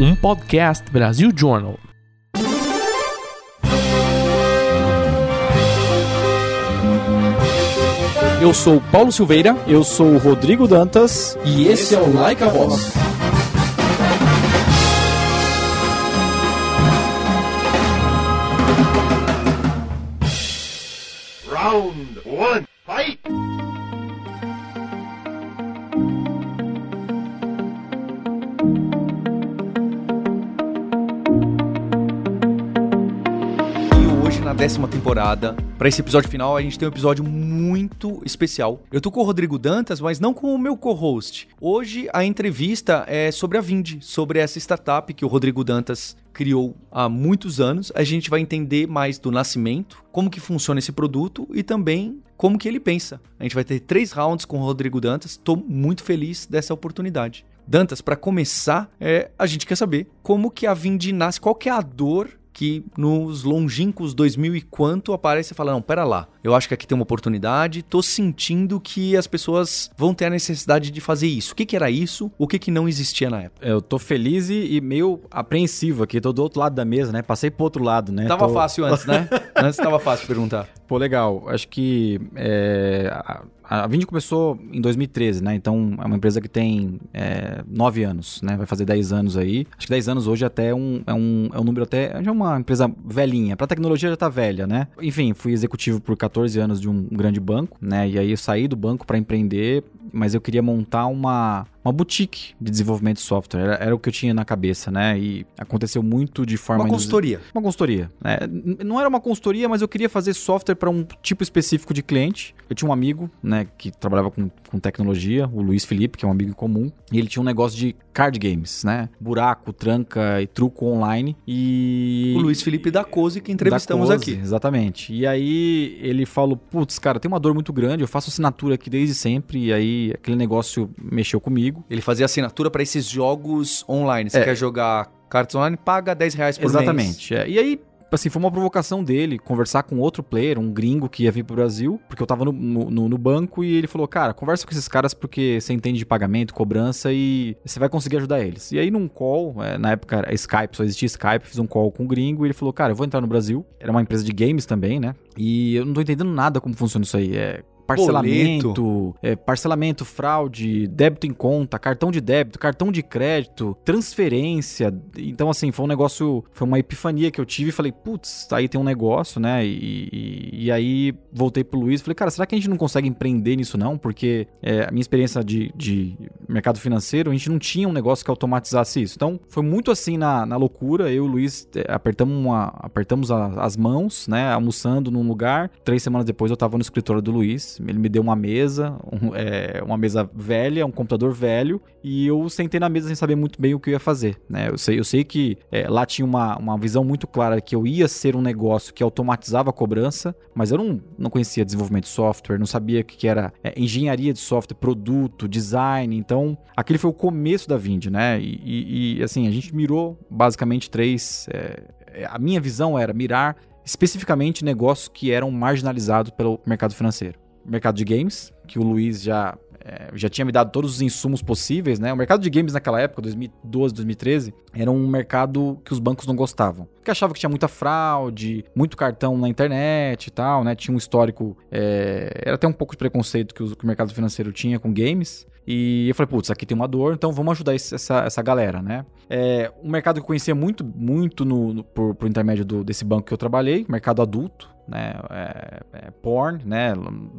um podcast Brasil Journal. Eu sou Paulo Silveira. Eu sou o Rodrigo Dantas. E esse é o Like a Voz. Temporada, para esse episódio final, a gente tem um episódio muito especial. Eu tô com o Rodrigo Dantas, mas não com o meu co-host. Hoje a entrevista é sobre a Vind, sobre essa startup que o Rodrigo Dantas criou há muitos anos. A gente vai entender mais do nascimento, como que funciona esse produto e também como que ele pensa. A gente vai ter três rounds com o Rodrigo Dantas. Tô muito feliz dessa oportunidade. Dantas, para começar, é, a gente quer saber como que a Vind nasce, qual que é a dor que nos longínquos 2000 e quanto aparece e fala, não, pera lá, eu acho que aqui tem uma oportunidade, tô sentindo que as pessoas vão ter a necessidade de fazer isso. O que, que era isso? O que, que não existia na época? Eu tô feliz e, e meio apreensivo aqui, tô do outro lado da mesa, né? Passei pro outro lado, né? Tava tô... fácil antes, né? antes tava fácil perguntar. Pô, legal. Acho que é, a, a Vind começou em 2013, né? Então é uma empresa que tem é, 9 anos, né? Vai fazer 10 anos aí. Acho que 10 anos hoje até é um, é um, é um número até. Já é uma empresa velhinha. Pra tecnologia já tá velha, né? Enfim, fui executivo por 14 anos de um grande banco, né? E aí saí do banco para empreender, mas eu queria montar uma, uma boutique de desenvolvimento de software. Era, era, o que eu tinha na cabeça, né? E aconteceu muito de forma. Uma consultoria. Uma consultoria. Né? Não era uma consultoria, mas eu queria fazer software para um tipo específico de cliente. Eu tinha um amigo, né, que trabalhava com, com tecnologia, o Luiz Felipe, que é um amigo em comum. E ele tinha um negócio de card games, né? Buraco, tranca e truco online. E. O Luiz Felipe da Cose, que entrevistamos da aqui. Exatamente. E aí ele falou: putz, cara, tem uma dor muito grande, eu faço assinatura aqui desde sempre. E aí aquele negócio mexeu comigo. Ele fazia assinatura para esses jogos online. Você É. quer jogar cartas online, paga 10 reais por mês. Exatamente. é. E aí, assim, foi uma provocação dele conversar com outro player, um gringo que ia vir pro Brasil, porque eu tava no, no, no banco e ele falou, cara, conversa com esses caras porque você entende de pagamento, cobrança e você vai conseguir ajudar eles. E aí num call, é, na época era Skype, só existia Skype, fiz um call com o gringo e ele falou, cara, eu vou entrar no Brasil. Era uma empresa de games também, né? E eu não tô entendendo nada como funciona isso aí. É parcelamento, é, parcelamento, fraude, débito em conta, cartão de débito, cartão de crédito, transferência. Então, assim, foi um negócio, foi uma epifania que eu tive e falei, putz, aí tem um negócio, né? E, e, e aí voltei pro Luiz e falei, cara, será que a gente não consegue empreender nisso não? Porque é, a minha experiência de, de mercado financeiro, a gente não tinha um negócio que automatizasse isso. Então, foi muito assim na, na loucura. Eu e o Luiz é, apertamos, uma, apertamos a- as mãos, né? Almoçando num lugar. Três semanas depois eu tava no escritório do Luiz. Ele me deu uma mesa, um- é, uma mesa velha, um computador velho. E eu sentei na mesa sem saber muito bem o que eu ia fazer, né? Eu sei, eu sei que é, lá tinha uma, uma visão muito clara que eu ia ser um negócio que automatizava a cobrança, mas eu não, não conhecia desenvolvimento de software, não sabia o que que era é, engenharia de software, produto, design. Então, aquele foi o começo da Vind, né? E, e- e, assim, a gente mirou basicamente três. é, é, a minha visão era mirar especificamente negócios que eram marginalizados pelo mercado financeiro. Mercado de games, que o Luiz já é, já tinha me dado todos os insumos possíveis, né? O mercado de games naquela época, 2012, 2013, era um mercado que os bancos não gostavam. Porque achavam que tinha muita fraude, muito cartão na internet e tal, né? Tinha um histórico. é, era até um pouco de preconceito que, que o mercado financeiro tinha com games. E eu falei, putz, aqui tem uma dor, então vamos ajudar esse- essa, essa galera, né? É, um mercado que eu conhecia muito, muito no, no- por, por intermédio do- desse banco que eu trabalhei, mercado adulto, né? É, é, porn, né?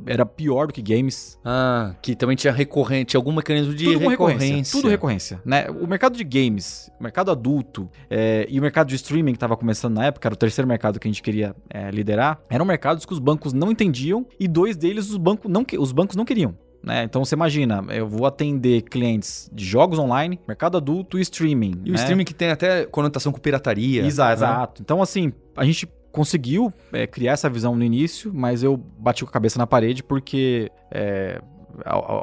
Era pior do que games. Ah, que também tinha recorrente, algum mecanismo de tudo recorrência. recorrência. Tudo recorrência, né? O mercado de games, o mercado adulto é, e o mercado de streaming que estava começando na época, era o terceiro mercado que a gente queria é, liderar, eram mercados que os bancos não entendiam e dois deles os, banco não, os bancos não queriam. Né? Então você imagina, eu vou atender clientes de jogos online, mercado adulto e streaming. E o né? streaming que tem até conotação com pirataria. Exato, né? exato. Então, assim, a gente conseguiu é, criar essa visão no início, mas eu bati com a cabeça na parede porque é,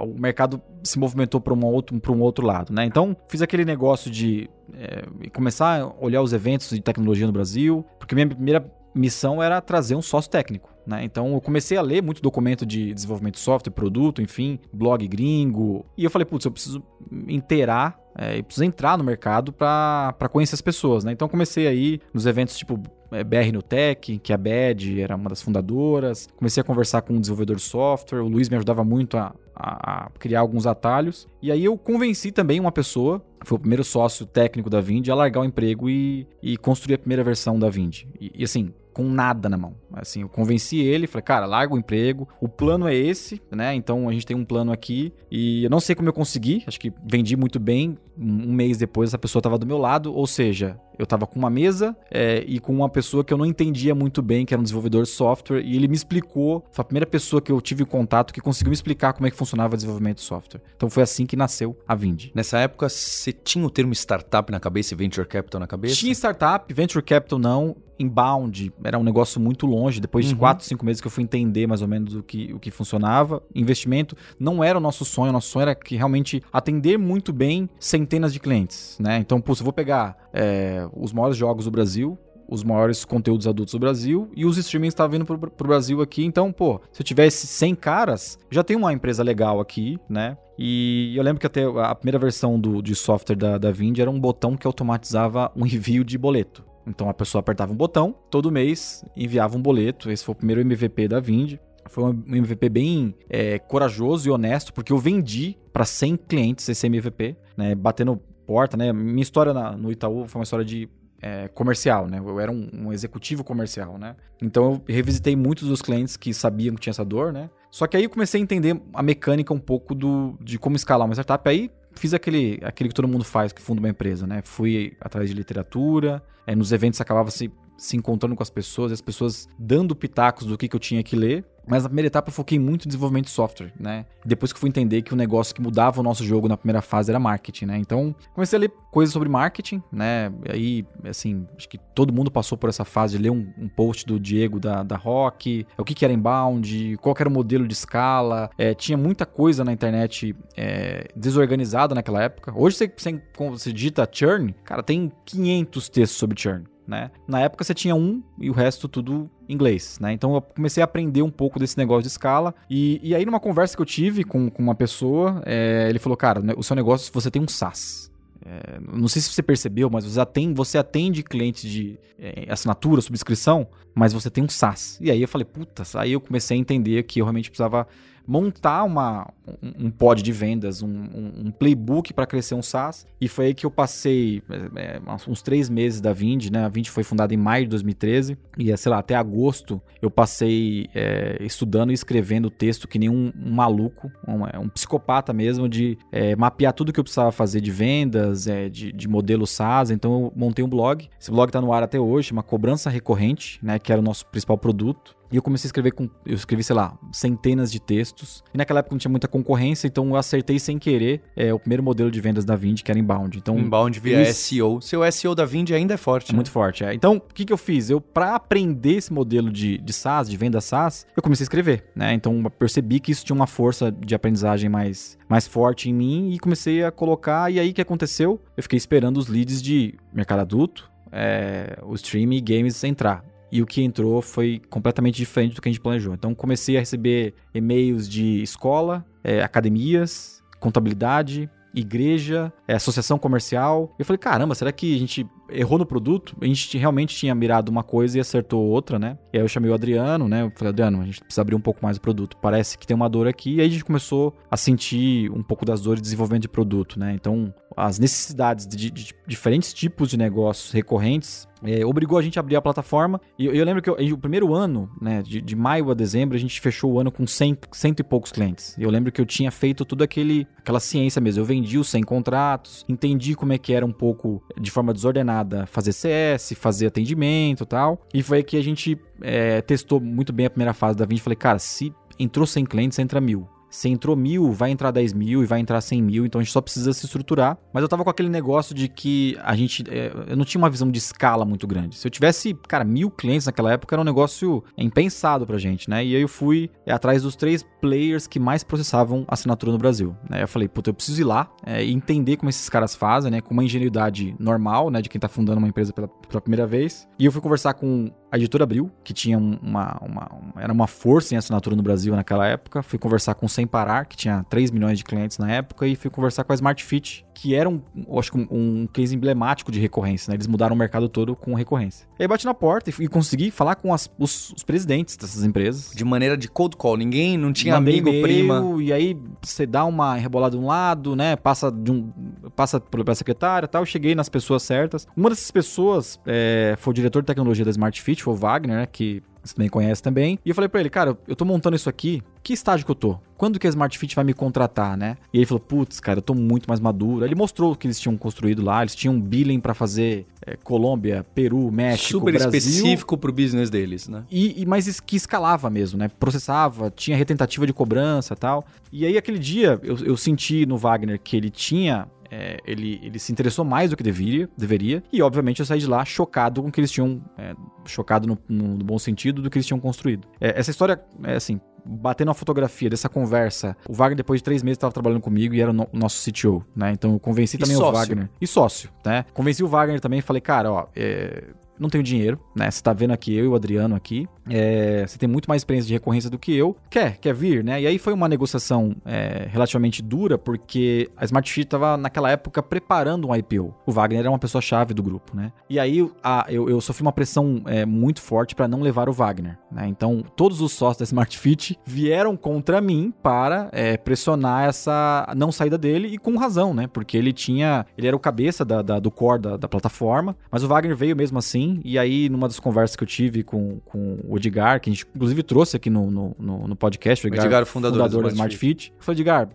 o mercado se movimentou para um, outro, um outro lado, né? Então, fiz aquele negócio de é, começar a olhar os eventos de tecnologia no Brasil, porque minha primeira missão era trazer um sócio técnico. Né? Então eu comecei a ler muito documento de desenvolvimento de software, produto, enfim, blog gringo. E eu falei, putz, eu preciso inteirar é, e precisa entrar no mercado para conhecer as pessoas, né? Então comecei aí nos eventos tipo BR no Tech, que a BED era uma das fundadoras. Comecei a conversar com um desenvolvedor de software, o Luiz me ajudava muito a, a, a criar alguns atalhos. E aí eu convenci também uma pessoa, foi o primeiro sócio técnico da Vind, a largar o emprego e, e construir a primeira versão da Vind. E, e assim, com nada na mão. Assim, eu convenci ele, falei, cara, larga o emprego, o plano é esse, né? Então a gente tem um plano aqui e eu não sei como eu consegui, acho que vendi muito bem. Um mês depois essa pessoa estava do meu lado, ou seja, eu estava com uma mesa é, e com uma pessoa que eu não entendia muito bem, que era um desenvolvedor de software, e ele me explicou, foi a primeira pessoa que eu tive contato que conseguiu me explicar como é que funcionava o desenvolvimento de software. Então foi assim que nasceu a Vind. Nessa época, você tinha o termo startup na cabeça e venture capital na cabeça? Tinha startup, venture capital não inbound era um negócio muito longe. Depois de uhum. quatro, cinco meses que eu fui entender mais ou menos o que, o que funcionava. Investimento não era o nosso sonho. O nosso sonho era que realmente atender muito bem centenas de clientes, né? Então, se eu vou pegar é, os maiores jogos do Brasil, os maiores conteúdos adultos do Brasil e os streamings estavam vindo pro, pro Brasil aqui. Então, pô, se eu tivesse 100 caras, já tem uma empresa legal aqui, né? E eu lembro que até a primeira versão do, de software da, da Vind era um botão que automatizava um envio de boleto. Então a pessoa apertava um botão, todo mês enviava um boleto. Esse foi o primeiro MVP da Vind. Foi um MVP bem é, corajoso e honesto, porque eu vendi para 100 clientes esse MVP, né, batendo porta. Né? Minha história na, no Itaú foi uma história de é, comercial, né? Eu era um, um, executivo comercial, né? Então eu revisitei muitos dos clientes que sabiam que tinha essa dor, né? Só que aí eu comecei a entender a mecânica um pouco do, de como escalar uma startup. Aí fiz aquele, aquele que todo mundo faz que funda uma empresa, né? Fui atrás de literatura, é, nos eventos acabava se, se encontrando com as pessoas, as pessoas dando pitacos do que, que eu tinha que ler. Mas na primeira etapa eu foquei muito em desenvolvimento de software, né? Depois que fui entender que o negócio que mudava o nosso jogo na primeira fase era marketing, né? Então, comecei a ler coisas sobre marketing, né? E aí, assim, acho que todo mundo passou por essa fase de ler um, um post do Diego da, da Rock, o que, que era inbound, qual era o modelo de escala. É, tinha muita coisa na internet é, desorganizada naquela época. Hoje, você, você, você digita churn, cara, tem 500 textos sobre churn né? Na época você tinha um e o resto tudo inglês, né? Então eu comecei a aprender um pouco desse negócio de escala. E, e aí, numa conversa que eu tive com, com uma pessoa, é, ele falou: Cara, o seu negócio, você tem um SaaS. É, não sei se você percebeu, mas você atende, você atende clientes de é, assinatura, subscrição, mas você tem um SaaS. E aí eu falei, puta, aí eu comecei a entender que eu realmente precisava montar uma, um, um pod de vendas, um, um, um playbook para crescer um SaaS. E foi aí que eu passei é, uns três meses da Vind, né? A Vind foi fundada em maio de 2013 e, sei lá, até agosto eu passei é, estudando e escrevendo texto que nem um, maluco, um, um, psicopata mesmo, de é, mapear tudo que eu precisava fazer de vendas, é, de, de modelo SaaS. Então eu montei um blog. Esse blog está no ar até hoje, uma cobrança recorrente, né? Que era o nosso principal produto. E eu comecei a escrever com. Eu escrevi, sei lá, centenas de textos. E naquela época não tinha muita concorrência, então eu acertei sem querer é, o primeiro modelo de vendas da Vind, que era inbound. Então, inbound via fiz... SEO. Seu SEO da Vind ainda é forte. É né? muito forte, é. Então, o que, que eu fiz? Eu, para aprender esse modelo de, de SaaS, de venda SaaS, eu comecei a escrever, né? Então, percebi que isso tinha uma força de aprendizagem mais, mais forte em mim e comecei a colocar. E aí, o que aconteceu? Eu fiquei esperando os leads de mercado adulto, é, o streaming e games entrar e o que entrou foi completamente diferente do que a gente planejou. Então comecei a receber e-mails de escola, é, academias, contabilidade, igreja, é, associação comercial. Eu falei, caramba, será que a gente errou no produto? A gente realmente tinha mirado uma coisa e acertou outra, né? E aí eu chamei o Adriano, né? Eu falei, Adriano, a gente precisa abrir um pouco mais o produto. Parece que tem uma dor aqui. E aí a gente começou a sentir um pouco das dores de desenvolvimento de produto, né? Então, as necessidades de, de, diferentes tipos de negócios recorrentes é, obrigou a gente a abrir a plataforma. E eu, eu lembro que eu, o primeiro ano, né, de, de, maio a dezembro, a gente fechou o ano com 100, cento e poucos clientes. Eu lembro que eu tinha feito tudo aquele, aquela ciência mesmo. Eu vendi os 100 contratos, entendi como é que era um pouco de forma desordenada fazer CS, fazer atendimento e tal. E foi que a gente é, testou muito bem a primeira fase da Vind. Falei, cara, se entrou 100 clientes, entra mil. Se entrou mil, vai entrar 10 mil e vai entrar 100 mil, então a gente só precisa se estruturar. Mas eu tava com aquele negócio de que a gente. É, eu não tinha uma visão de escala muito grande. Se eu tivesse, cara, mil clientes naquela época, era um negócio impensado pra gente, né? E aí eu fui é, atrás dos três players que mais processavam assinatura no Brasil. Né? Eu falei, puta, eu preciso ir lá é, entender como esses caras fazem, né? Com uma ingenuidade normal, né? De quem tá fundando uma empresa pela, pela primeira vez. E eu fui conversar com a editora Abril, que tinha uma, uma, uma, era uma força em assinatura no Brasil naquela época. Fui conversar com o Sem Parar, que tinha 3 milhões de clientes na época, e fui conversar com a Smart Fit, que era um, acho que um, um, case emblemático de recorrência, né? Eles mudaram o mercado todo com recorrência. E aí bati na porta e, e consegui falar com as, os, os, presidentes dessas empresas. De maneira de cold call, ninguém, não tinha Mandei amigo, prima. E aí você dá uma rebolada de um lado, né? Passa de um, passa pela secretária e tal. Eu cheguei nas pessoas certas. Uma dessas pessoas é, foi o diretor de tecnologia da Smart Fit, foi o Wagner, né? Que você também conhece também. E eu falei para ele, cara, eu tô montando isso aqui, que estágio que eu tô? Quando que a Smart Fit vai me contratar, né? E ele falou, putz, cara, eu tô muito mais maduro. Ele mostrou o que eles tinham construído lá, eles tinham um billing para fazer é, Colômbia, Peru, México, Super Brasil. específico pro business deles, né? E, e mas que escalava mesmo, né? Processava, tinha retentativa de cobrança e tal. E aí aquele dia eu, eu senti no Wagner que ele tinha é, ele, ele se interessou mais do que deveria, deveria. E, obviamente, eu saí de lá chocado com o que eles tinham. É, chocado no, no, no, bom sentido do que eles tinham construído. É, essa história, é assim, batendo a fotografia dessa conversa, o Wagner, depois de três meses, estava trabalhando comigo e era o no, nosso CTO, né? Então eu convenci também o Wagner. E sócio, né? Convenci o Wagner também e falei, cara, ó, é, não tenho dinheiro, né? Você tá vendo aqui eu e o Adriano aqui. É, você tem muito mais experiência de recorrência do que eu. Quer, quer vir, né? E aí foi uma negociação é, relativamente dura, porque a Smart Fit tava naquela época preparando um IPO. O Wagner era uma pessoa chave do grupo, né? E aí a, eu, eu, sofri uma pressão é, muito forte para não levar o Wagner, né? Então todos os sócios da Smart Fit vieram contra mim para é, pressionar essa não saída dele e com razão, né? Porque ele tinha, ele era o cabeça da, da, do core da, da plataforma, mas o Wagner veio mesmo assim e aí, numa das conversas que eu tive com, com o Edgar, que a gente inclusive trouxe aqui no, no, no, no podcast, o Edgar, o Edgar fundador, fundador da Smart Fit. Fit. Eu falei, Edgar,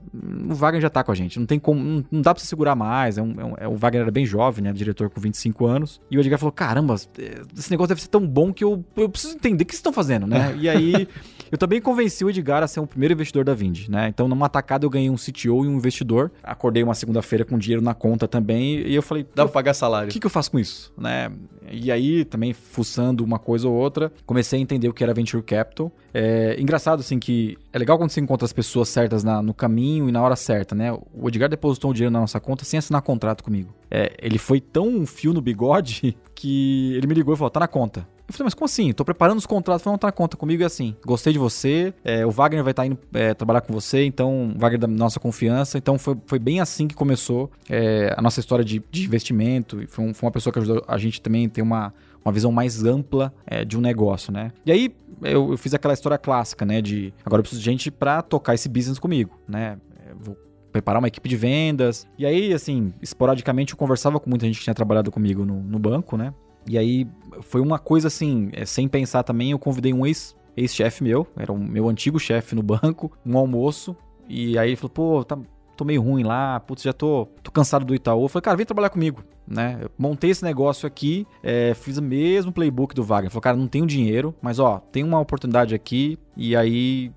o Wagner já tá com a gente, não tem como, não, não dá pra você segurar mais. É um, é um, é, o Wagner era bem jovem, né? Diretor com 25 anos. E o Edgar falou: caramba, esse negócio deve ser tão bom que eu, eu preciso entender o que vocês estão fazendo, né? e aí. Eu também convenci o Edgar a ser o primeiro investidor da Vind, né? Então, numa atacada, eu ganhei um CTO e um investidor. Acordei uma segunda-feira com dinheiro na conta também. E eu falei, dá pra pagar salário. O que, que eu faço com isso? Né? E aí, também fuçando uma coisa ou outra, comecei a entender o que era Venture Capital. É engraçado, assim, que é legal quando você encontra as pessoas certas na, no caminho e na hora certa, né? O Edgar depositou o dinheiro na nossa conta sem assinar contrato comigo. É, ele foi tão um fio no bigode que ele me ligou e falou: tá na conta. Eu falei, mas como assim? Tô preparando os contratos, não tá conta comigo é assim. Gostei de você, é, o Wagner vai estar tá indo é, trabalhar com você, então, Wagner da nossa confiança. Então foi, foi bem assim que começou é, a nossa história de, de investimento. Foi, um, foi, uma pessoa que ajudou a gente também ter uma, uma visão mais ampla é, de um negócio, né? E aí eu, eu, fiz aquela história clássica, né? De agora eu preciso de gente para tocar esse business comigo, né? Eu vou preparar uma equipe de vendas. E aí, assim, esporadicamente eu conversava com muita gente que tinha trabalhado comigo no, no banco, né? E aí foi uma coisa assim, é, sem pensar também, eu convidei um ex, ex-chefe meu, era o meu antigo chefe no banco, um almoço. E aí ele falou, pô, tá, tô meio ruim lá, putz, já tô, tô cansado do Itaú. Eu falei, cara, vem trabalhar comigo, né? Eu montei esse negócio aqui, é, fiz o mesmo playbook do Wagner. Falei, cara, não tenho dinheiro, mas ó, tem uma oportunidade aqui. E aí,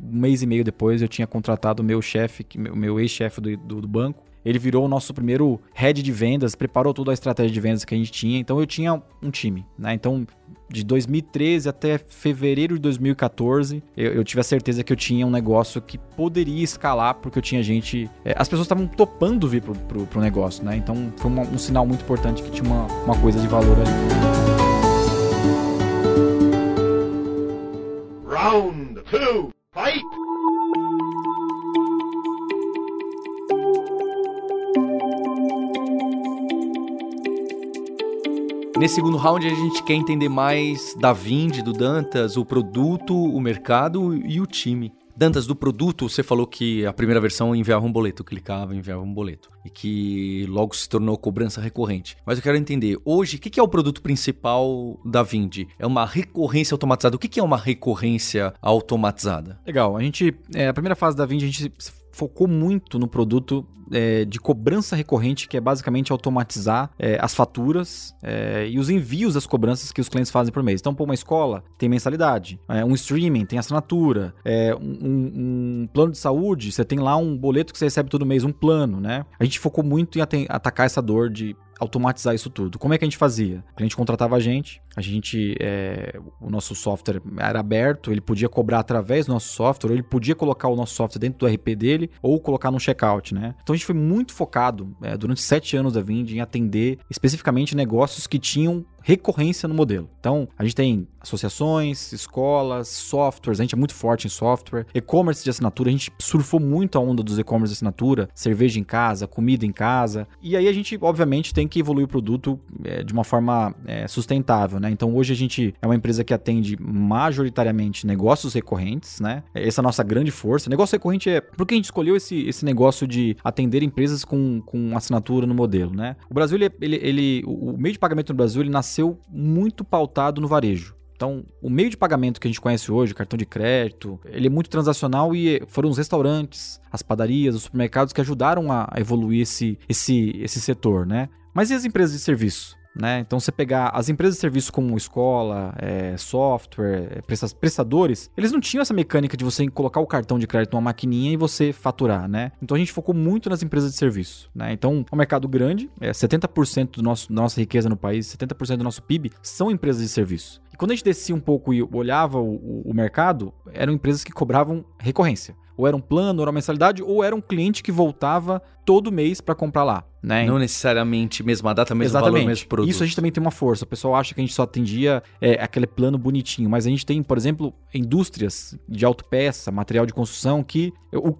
um mês e meio depois, eu tinha contratado o meu chefe, o meu ex-chefe do, do, do banco, ele virou o nosso primeiro head de vendas, preparou toda a estratégia de vendas que a gente tinha. Então eu tinha um time, né? Então de 2013 até fevereiro de 2014, eu, eu, tive a certeza que eu tinha um negócio que poderia escalar, porque eu tinha gente. É, as pessoas estavam topando vir pro, pro, pro, negócio, né? Então foi uma, um sinal muito importante que tinha uma, uma coisa de valor ali. Round 2, fight! Nesse segundo round, a gente quer entender mais da Vind, do Dantas, o produto, o mercado e o time. Dantas, do produto, você falou que a primeira versão enviava um boleto, clicava, enviava um boleto. E que logo se tornou cobrança recorrente. Mas eu quero entender, hoje, o que é o produto principal da Vind? É uma recorrência automatizada. O que é uma recorrência automatizada? Legal, a gente, é, a primeira fase da Vind, a gente focou muito no produto é, de cobrança recorrente, que é basicamente automatizar é, as faturas é, e os envios das cobranças que os clientes fazem por mês. Então, pô, uma escola tem mensalidade, é, um streaming tem assinatura, é, um, um, plano de saúde, você tem lá um boleto que você recebe todo mês, um plano, né? A gente focou muito em atacar essa dor de automatizar isso tudo. Como é que a gente fazia? A gente contratava a gente, a gente, é, o nosso software era aberto, ele podia cobrar através do nosso software, ele podia colocar o nosso software dentro do RP dele, ou colocar no checkout, né? Então a gente foi muito focado é, durante sete anos da Vind em atender especificamente negócios que tinham recorrência no modelo. Então, a gente tem associações, escolas, softwares, a gente é muito forte em software, e-commerce de assinatura, a gente surfou muito a onda dos e-commerce de assinatura, cerveja em casa, comida em casa, e aí a gente, obviamente, tem que evoluir o produto é, de uma forma é, sustentável, né? Então, hoje a gente é uma empresa que atende majoritariamente negócios recorrentes, né? Essa é a nossa grande força. Negócio recorrente é porque a gente escolheu esse, esse negócio de atender empresas com, com assinatura no modelo, né? O Brasil, ele, ele, ele o meio de pagamento no Brasil, ele nasceu muito pautado no varejo. Então, o meio de pagamento que a gente conhece hoje, cartão de crédito, ele é muito transacional e foram os restaurantes, as padarias, os supermercados que ajudaram a evoluir esse, esse, esse setor, né? Mas e as empresas de serviço? Né? Então, você pegar as empresas de serviço como escola, é, software, é, prestadores, eles não tinham essa mecânica de você colocar o cartão de crédito numa maquininha e você faturar, né? Então, a gente focou muito nas empresas de serviço, né? Então, é um mercado grande, é 70% do nosso, da nossa riqueza no país, 70% do nosso PIB são empresas de serviço. E quando a gente descia um pouco e olhava o, o, o mercado, eram empresas que cobravam recorrência. Ou era um plano, ou era uma mensalidade, ou era um cliente que voltava todo mês para comprar lá. Né? Não necessariamente mesma data, mesmo Exatamente. valor, mesmo produto. Isso a gente também tem uma força. O pessoal acha que a gente só atendia é, aquele plano bonitinho, mas a gente tem, por exemplo, indústrias de autopeça, material de construção, que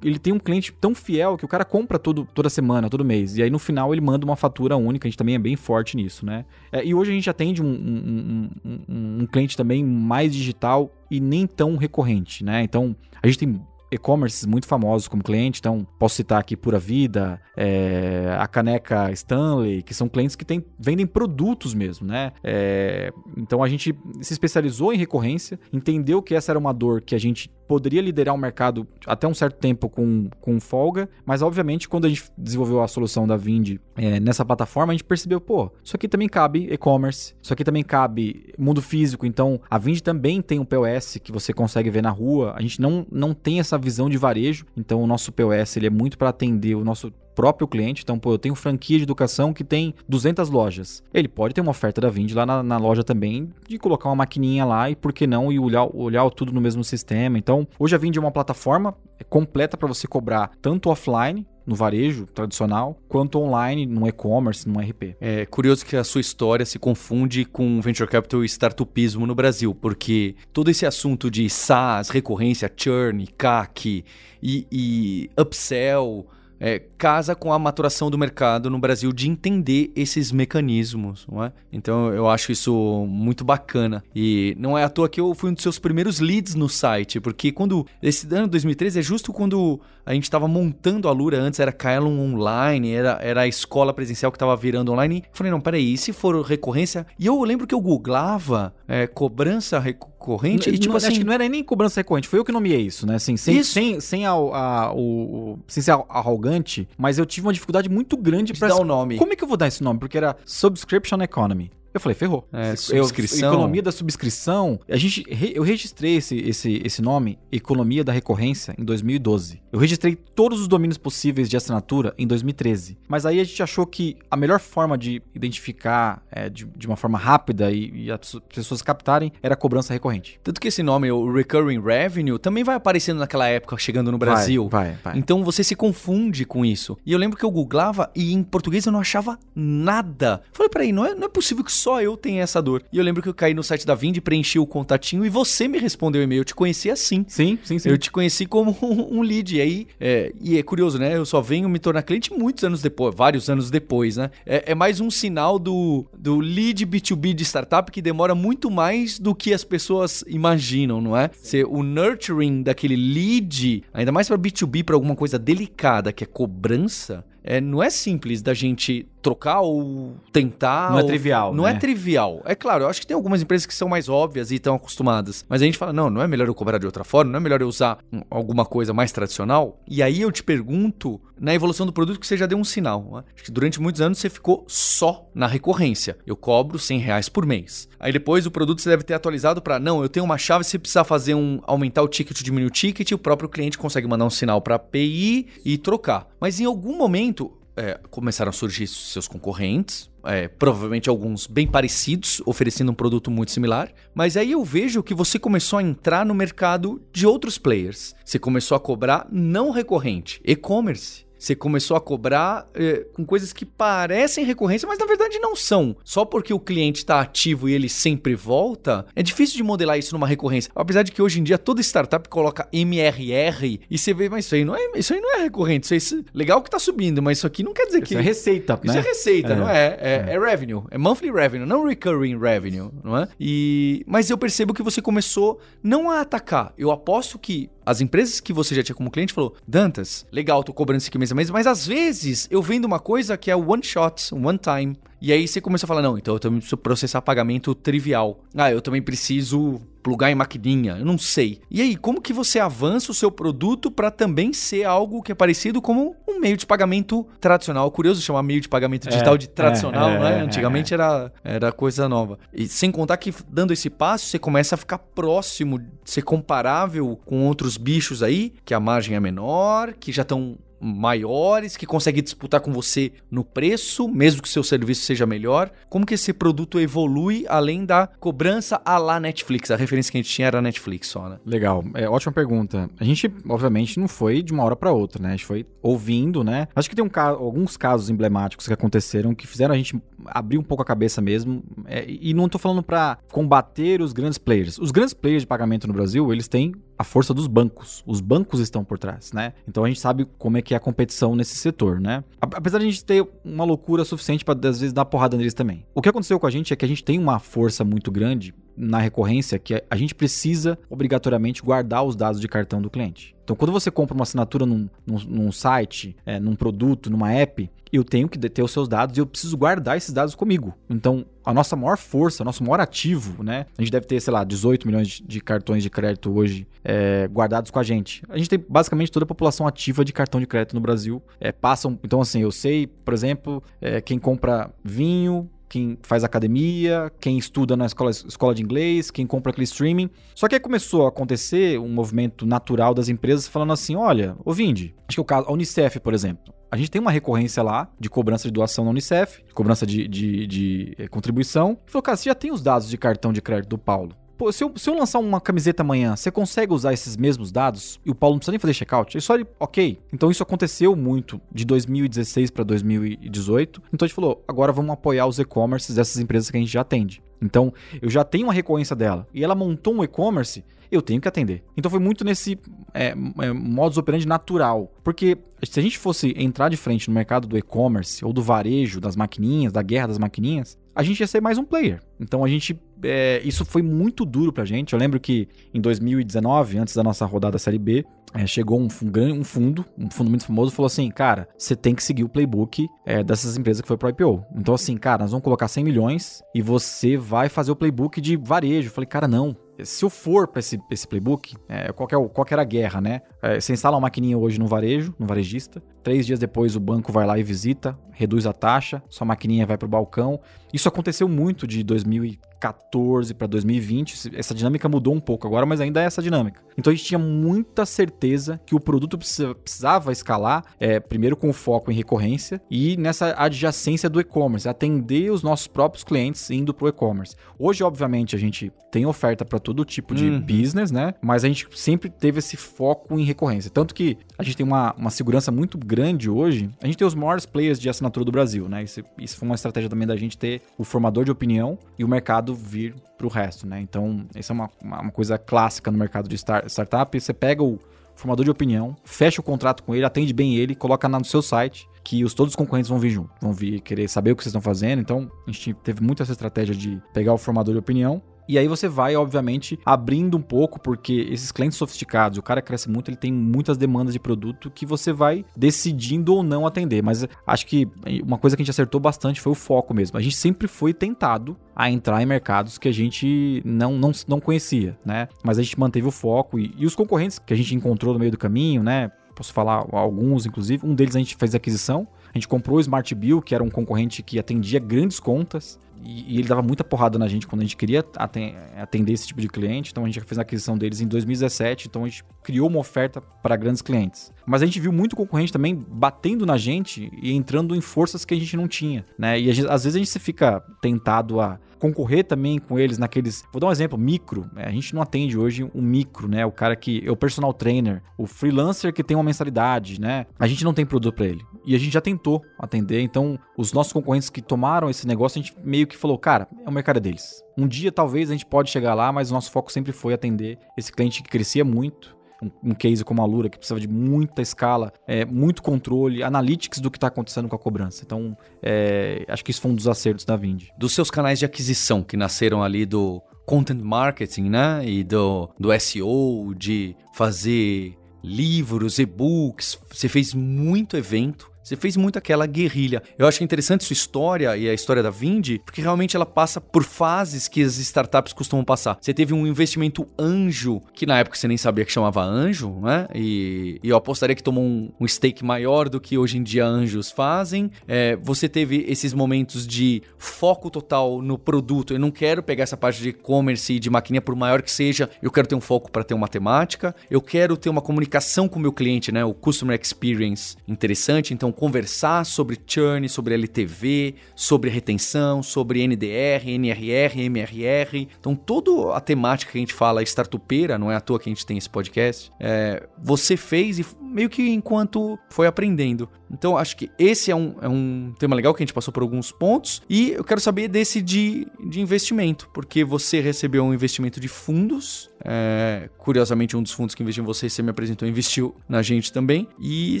ele tem um cliente tão fiel que o cara compra todo, toda semana, todo mês. E aí no final ele manda uma fatura única. A gente também é bem forte nisso, né? É, e hoje a gente atende um, um, um, um cliente também mais digital e nem tão recorrente, né? Então a gente tem e-commerces muito famosos como cliente, então posso citar aqui Pura Vida, é, a caneca Stanley, que são clientes que tem, vendem produtos mesmo, né? É, então a gente se especializou em recorrência, entendeu que essa era uma dor que a gente poderia liderar o mercado até um certo tempo com, com folga, mas obviamente quando a gente desenvolveu a solução da Vind é, nessa plataforma, a gente percebeu, pô, isso aqui também cabe e-commerce, isso aqui também cabe mundo físico, então a Vind também tem um POS que você consegue ver na rua, a gente não, não tem essa visão de varejo, então o nosso POS ele é muito para atender o nosso próprio cliente. Então, pô, eu tenho franquia de educação que tem 200 lojas. Ele pode ter uma oferta da Vind lá na, na loja também, de colocar uma maquininha lá e por que não e olhar, olhar tudo no mesmo sistema. Então, hoje a Vind é uma plataforma completa para você cobrar tanto offline no varejo tradicional, quanto online, no e-commerce, no RP. É curioso que a sua história se confunde com venture capital e startupismo no Brasil, porque todo esse assunto de SaaS, recorrência, churn, CAC e, e upsell, é, casa com a maturação do mercado no Brasil de entender esses mecanismos, não é? Então eu acho isso muito bacana. E não é à toa que eu fui um dos seus primeiros leads no site, porque quando esse ano 2013 é justo quando a gente estava montando a Lura, antes era Kaelon Online, era, era a escola presencial que estava virando online. Eu falei, não, peraí, e se for recorrência? E eu lembro que eu googlava é, cobrança recorrente e tipo não, assim... Acho que não era nem cobrança recorrente, foi eu que nomeei isso, né? Assim, sem, Isso. sem, sem, a, a- o, sem ser arrogante, mas eu tive uma dificuldade muito grande De pra... dar o nome. Como é que eu vou dar esse nome? Porque era Subscription Economy. Eu falei, ferrou. É, Eu- subscrição. economia da subscrição. A gente, eu registrei esse, esse, esse nome, Economia da Recorrência, em 2012. Eu registrei todos os domínios possíveis de assinatura em 2013. Mas aí a gente achou que a melhor forma de identificar é, de, de uma forma rápida e, e as pessoas captarem era a cobrança recorrente. Tanto que esse nome, o Recurring Revenue, também vai aparecendo naquela época, chegando no Brasil. Vai, vai. vai. Então você se confunde com isso. E eu lembro que eu googlava e em português eu não achava nada. Falei, peraí, não é, não é possível que só eu tenha essa dor. E eu lembro que eu caí no site da Vind, preenchi o contatinho e você me respondeu o e-mail. Eu te conheci assim. Sim, sim, sim. Eu te conheci como um, um lead. E aí, é, e é curioso, né? Eu só venho me tornar cliente muitos anos depois, vários anos depois, né? É, é mais um sinal do, do lead B2B de startup que demora muito mais do que as pessoas imaginam, não é? Ser o nurturing daquele lead, ainda mais para B2B, para alguma coisa delicada, que é cobrança. É, não é simples da gente trocar ou tentar. Não é ou- trivial, Não né? é trivial. É claro, eu acho que tem algumas empresas que são mais óbvias e estão acostumadas. Mas a gente fala, não, não é melhor eu cobrar de outra forma, não é melhor eu usar alguma coisa mais tradicional. E aí eu te pergunto, na evolução do produto, que você já deu um sinal. né? Acho que durante muitos anos você ficou só na recorrência. Eu cobro 100 reais por mês. Aí depois o produto você deve ter atualizado para, não, eu tenho uma chave, se precisar fazer um, aumentar o ticket, diminuir o ticket, o próprio cliente consegue mandar um sinal para API e trocar. Mas em algum momento, é, começaram a surgir seus concorrentes, é, provavelmente alguns bem parecidos, oferecendo um produto muito similar. Mas aí eu vejo que você começou a entrar no mercado de outros players. Você começou a cobrar não recorrente, e-commerce. Você começou a cobrar é, com coisas que parecem recorrência, mas na verdade não são. Só porque o cliente está ativo e ele sempre volta, é difícil de modelar isso numa recorrência. Apesar de que hoje em dia toda startup coloca MRR e você vê, mas isso aí não é, isso aí não é recorrente. Isso aí, legal que tá subindo, mas isso aqui não quer dizer que. Isso é receita, Isso né? é receita, É. não é? É, é revenue. É monthly revenue, não recurring revenue, não é? E, mas eu percebo que você começou não a atacar. Eu aposto que as empresas que você já tinha como cliente falou, Dantas, legal, tô cobrando isso aqui mês a mês, mas às vezes eu vendo uma coisa que é one shot, one time. E aí você começa a falar, não, então eu também preciso processar pagamento trivial. Ah, eu também preciso plugar em maquininha, eu não sei. E aí, como que você avança o seu produto para também ser algo que é parecido como um meio de pagamento tradicional? Curioso chamar meio de pagamento digital É, de tradicional, é, né? é, Antigamente era, era coisa nova. E sem contar que dando esse passo, você começa a ficar próximo, ser comparável com outros bichos aí, que a margem é menor, que já estão maiores, que conseguem disputar com você no preço, mesmo que seu serviço seja melhor. Como que esse produto evolui além da cobrança à la Netflix? A referência que a gente tinha era a Netflix só, né? Legal, é ótima pergunta. A gente, obviamente, não foi de uma hora pra outra, né? A gente foi ouvindo, né? Acho que tem um ca- alguns casos emblemáticos que aconteceram que fizeram a gente abrir um pouco a cabeça mesmo. É, e não tô falando pra combater os grandes players. Os grandes players de pagamento no Brasil, eles têm a força dos bancos. Os bancos estão por trás, né? Então a gente sabe como é que é a competição nesse setor, né? Apesar de a gente ter uma loucura suficiente pra às vezes dar porrada neles também. O que aconteceu com a gente é que a gente tem uma força muito grande na recorrência que a gente precisa obrigatoriamente guardar os dados de cartão do cliente. Então, quando você compra uma assinatura num, num- num site, é, num produto, numa app, eu tenho que ter os seus dados e eu preciso guardar esses dados comigo. Então, a nossa maior força, nosso maior ativo, né? A gente deve ter, sei lá, 18 milhões de, de cartões de crédito hoje é, guardados com a gente. A gente tem basicamente toda a população ativa de cartão de crédito no Brasil. É, passam, então assim, eu sei, por exemplo, é, quem compra vinho, quem faz academia, quem estuda na escola, escola de inglês, quem compra aquele streaming. Só que aí começou a acontecer um movimento natural das empresas falando assim: olha, ô Vindi, acho que o caso, a Unicef, por exemplo. A gente tem uma recorrência lá de cobrança de doação na Unicef, de cobrança de, de, de, eh, contribuição. E falou, cara, você já tem os dados de cartão de crédito do Paulo. Pô, se eu, se eu lançar uma camiseta amanhã, você consegue usar esses mesmos dados? E o Paulo não precisa nem fazer checkout? É só ele, ok. Então isso aconteceu muito de 2016 para 2018. Então a gente falou, agora vamos apoiar os e-commerces dessas empresas que a gente já atende. Então eu já tenho uma recorrência dela. E ela montou um e-commerce, eu tenho que atender. Então foi muito nesse é, é, modus operandi natural. Porque se a gente fosse entrar de frente no mercado do e-commerce ou do varejo, das maquininhas, da guerra das maquininhas, a gente ia ser mais um player. Então a gente. é, isso foi muito duro pra gente. Eu lembro que em 2019, antes da nossa rodada Série B, é, chegou um, um fundo, um fundo muito famoso, falou assim: cara, você tem que seguir o playbook é, dessas empresas que foi pro IPO. Então, assim, cara, nós vamos colocar 100 milhões e você vai fazer o playbook de varejo. Eu falei, cara, não. Se eu for pra esse, esse playbook, é, qual, que é o- qual que era a guerra, né? É, você instala uma maquininha hoje no varejo, no varejista. Três dias depois o banco vai lá e visita, reduz a taxa, sua maquininha vai pro balcão. Isso aconteceu muito de 2014 para 2020. Essa dinâmica mudou um pouco agora, mas ainda é essa dinâmica. Então a gente tinha muita certeza que o produto precisa- precisava escalar, é, primeiro com foco em recorrência e nessa adjacência do e-commerce, atender os nossos próprios clientes indo pro e-commerce. Hoje, obviamente, a gente tem oferta para todo tipo de Uhum. business, né? Mas a gente sempre teve esse foco em recorrência. Tanto que a gente tem uma, uma segurança muito grande hoje. A gente tem os maiores players de assinatura do Brasil, né? Isso, isso foi uma estratégia também da gente ter o formador de opinião e o mercado vir pro resto, né? Então, essa é uma, uma, coisa clássica no mercado de star- startup. Você pega o formador de opinião, fecha o contrato com ele, atende bem ele, coloca no seu site que os, todos os concorrentes vão vir junto, vão vir querer saber o que vocês estão fazendo. Então, a gente teve muito essa estratégia de pegar o formador de opinião e aí você vai, obviamente, abrindo um pouco, porque esses clientes sofisticados, o cara cresce muito, ele tem muitas demandas de produto que você vai decidindo ou não atender. Mas acho que uma coisa que a gente acertou bastante foi o foco mesmo. A gente sempre foi tentado a entrar em mercados que a gente não, não, não conhecia, né? Mas a gente manteve o foco e, e os concorrentes que a gente encontrou no meio do caminho, né? Posso falar alguns, inclusive. Um deles a gente fez aquisição. A gente comprou o Smart Bill, que era um concorrente que atendia grandes contas e, e ele dava muita porrada na gente quando a gente queria aten- atender esse tipo de cliente. Então a gente fez a aquisição deles em 2017. Então a gente criou uma oferta para grandes clientes. Mas a gente viu muito concorrente também batendo na gente e entrando em forças que a gente não tinha, né? E gente- às vezes a gente se fica tentado a concorrer também com eles naqueles. Vou dar um exemplo, micro. né? A gente não atende hoje um micro, né? O cara que é o personal trainer, o freelancer que tem uma mensalidade, né? A gente não tem produto para ele. E a gente já tentou atender, então os nossos concorrentes que tomaram esse negócio, a gente meio que falou, cara, é o mercado deles. Um dia talvez a gente pode chegar lá, mas o nosso foco sempre foi atender esse cliente que crescia muito. Um, um case como a Lura, que precisava de muita escala, é, muito controle, analytics do que está acontecendo com a cobrança. Então, é, acho que isso foi um dos acertos da Vind. Dos seus canais de aquisição que nasceram ali do content marketing, né? E do, do SEO, de fazer livros, e-books. Você fez muito evento. Você fez muito aquela guerrilha. Eu acho interessante sua história e a história da Vind, porque realmente ela passa por fases que as startups costumam passar. Você teve um investimento anjo, que na época você nem sabia que chamava anjo, né? E, e eu apostaria que tomou um, um stake maior do que hoje em dia anjos fazem. É, você teve esses momentos de foco total no produto. Eu não quero pegar essa parte de e-commerce e de maquininha, por maior que seja, eu quero ter um foco para ter uma temática. Eu quero ter uma comunicação com o meu cliente, né? O Customer Experience interessante. Então, conversar sobre churn, sobre LTV, sobre retenção, sobre NDR, NRR, MRR. Então, toda a temática que a gente fala startupeira, não é à toa que a gente tem esse podcast, é, você fez e meio que enquanto foi aprendendo. Então, acho que esse é um, é um tema legal que a gente passou por alguns pontos. E eu quero saber desse de, de investimento, porque você recebeu um investimento de fundos. É, curiosamente, um dos fundos que investiu em você, você me apresentou, investiu na gente também. E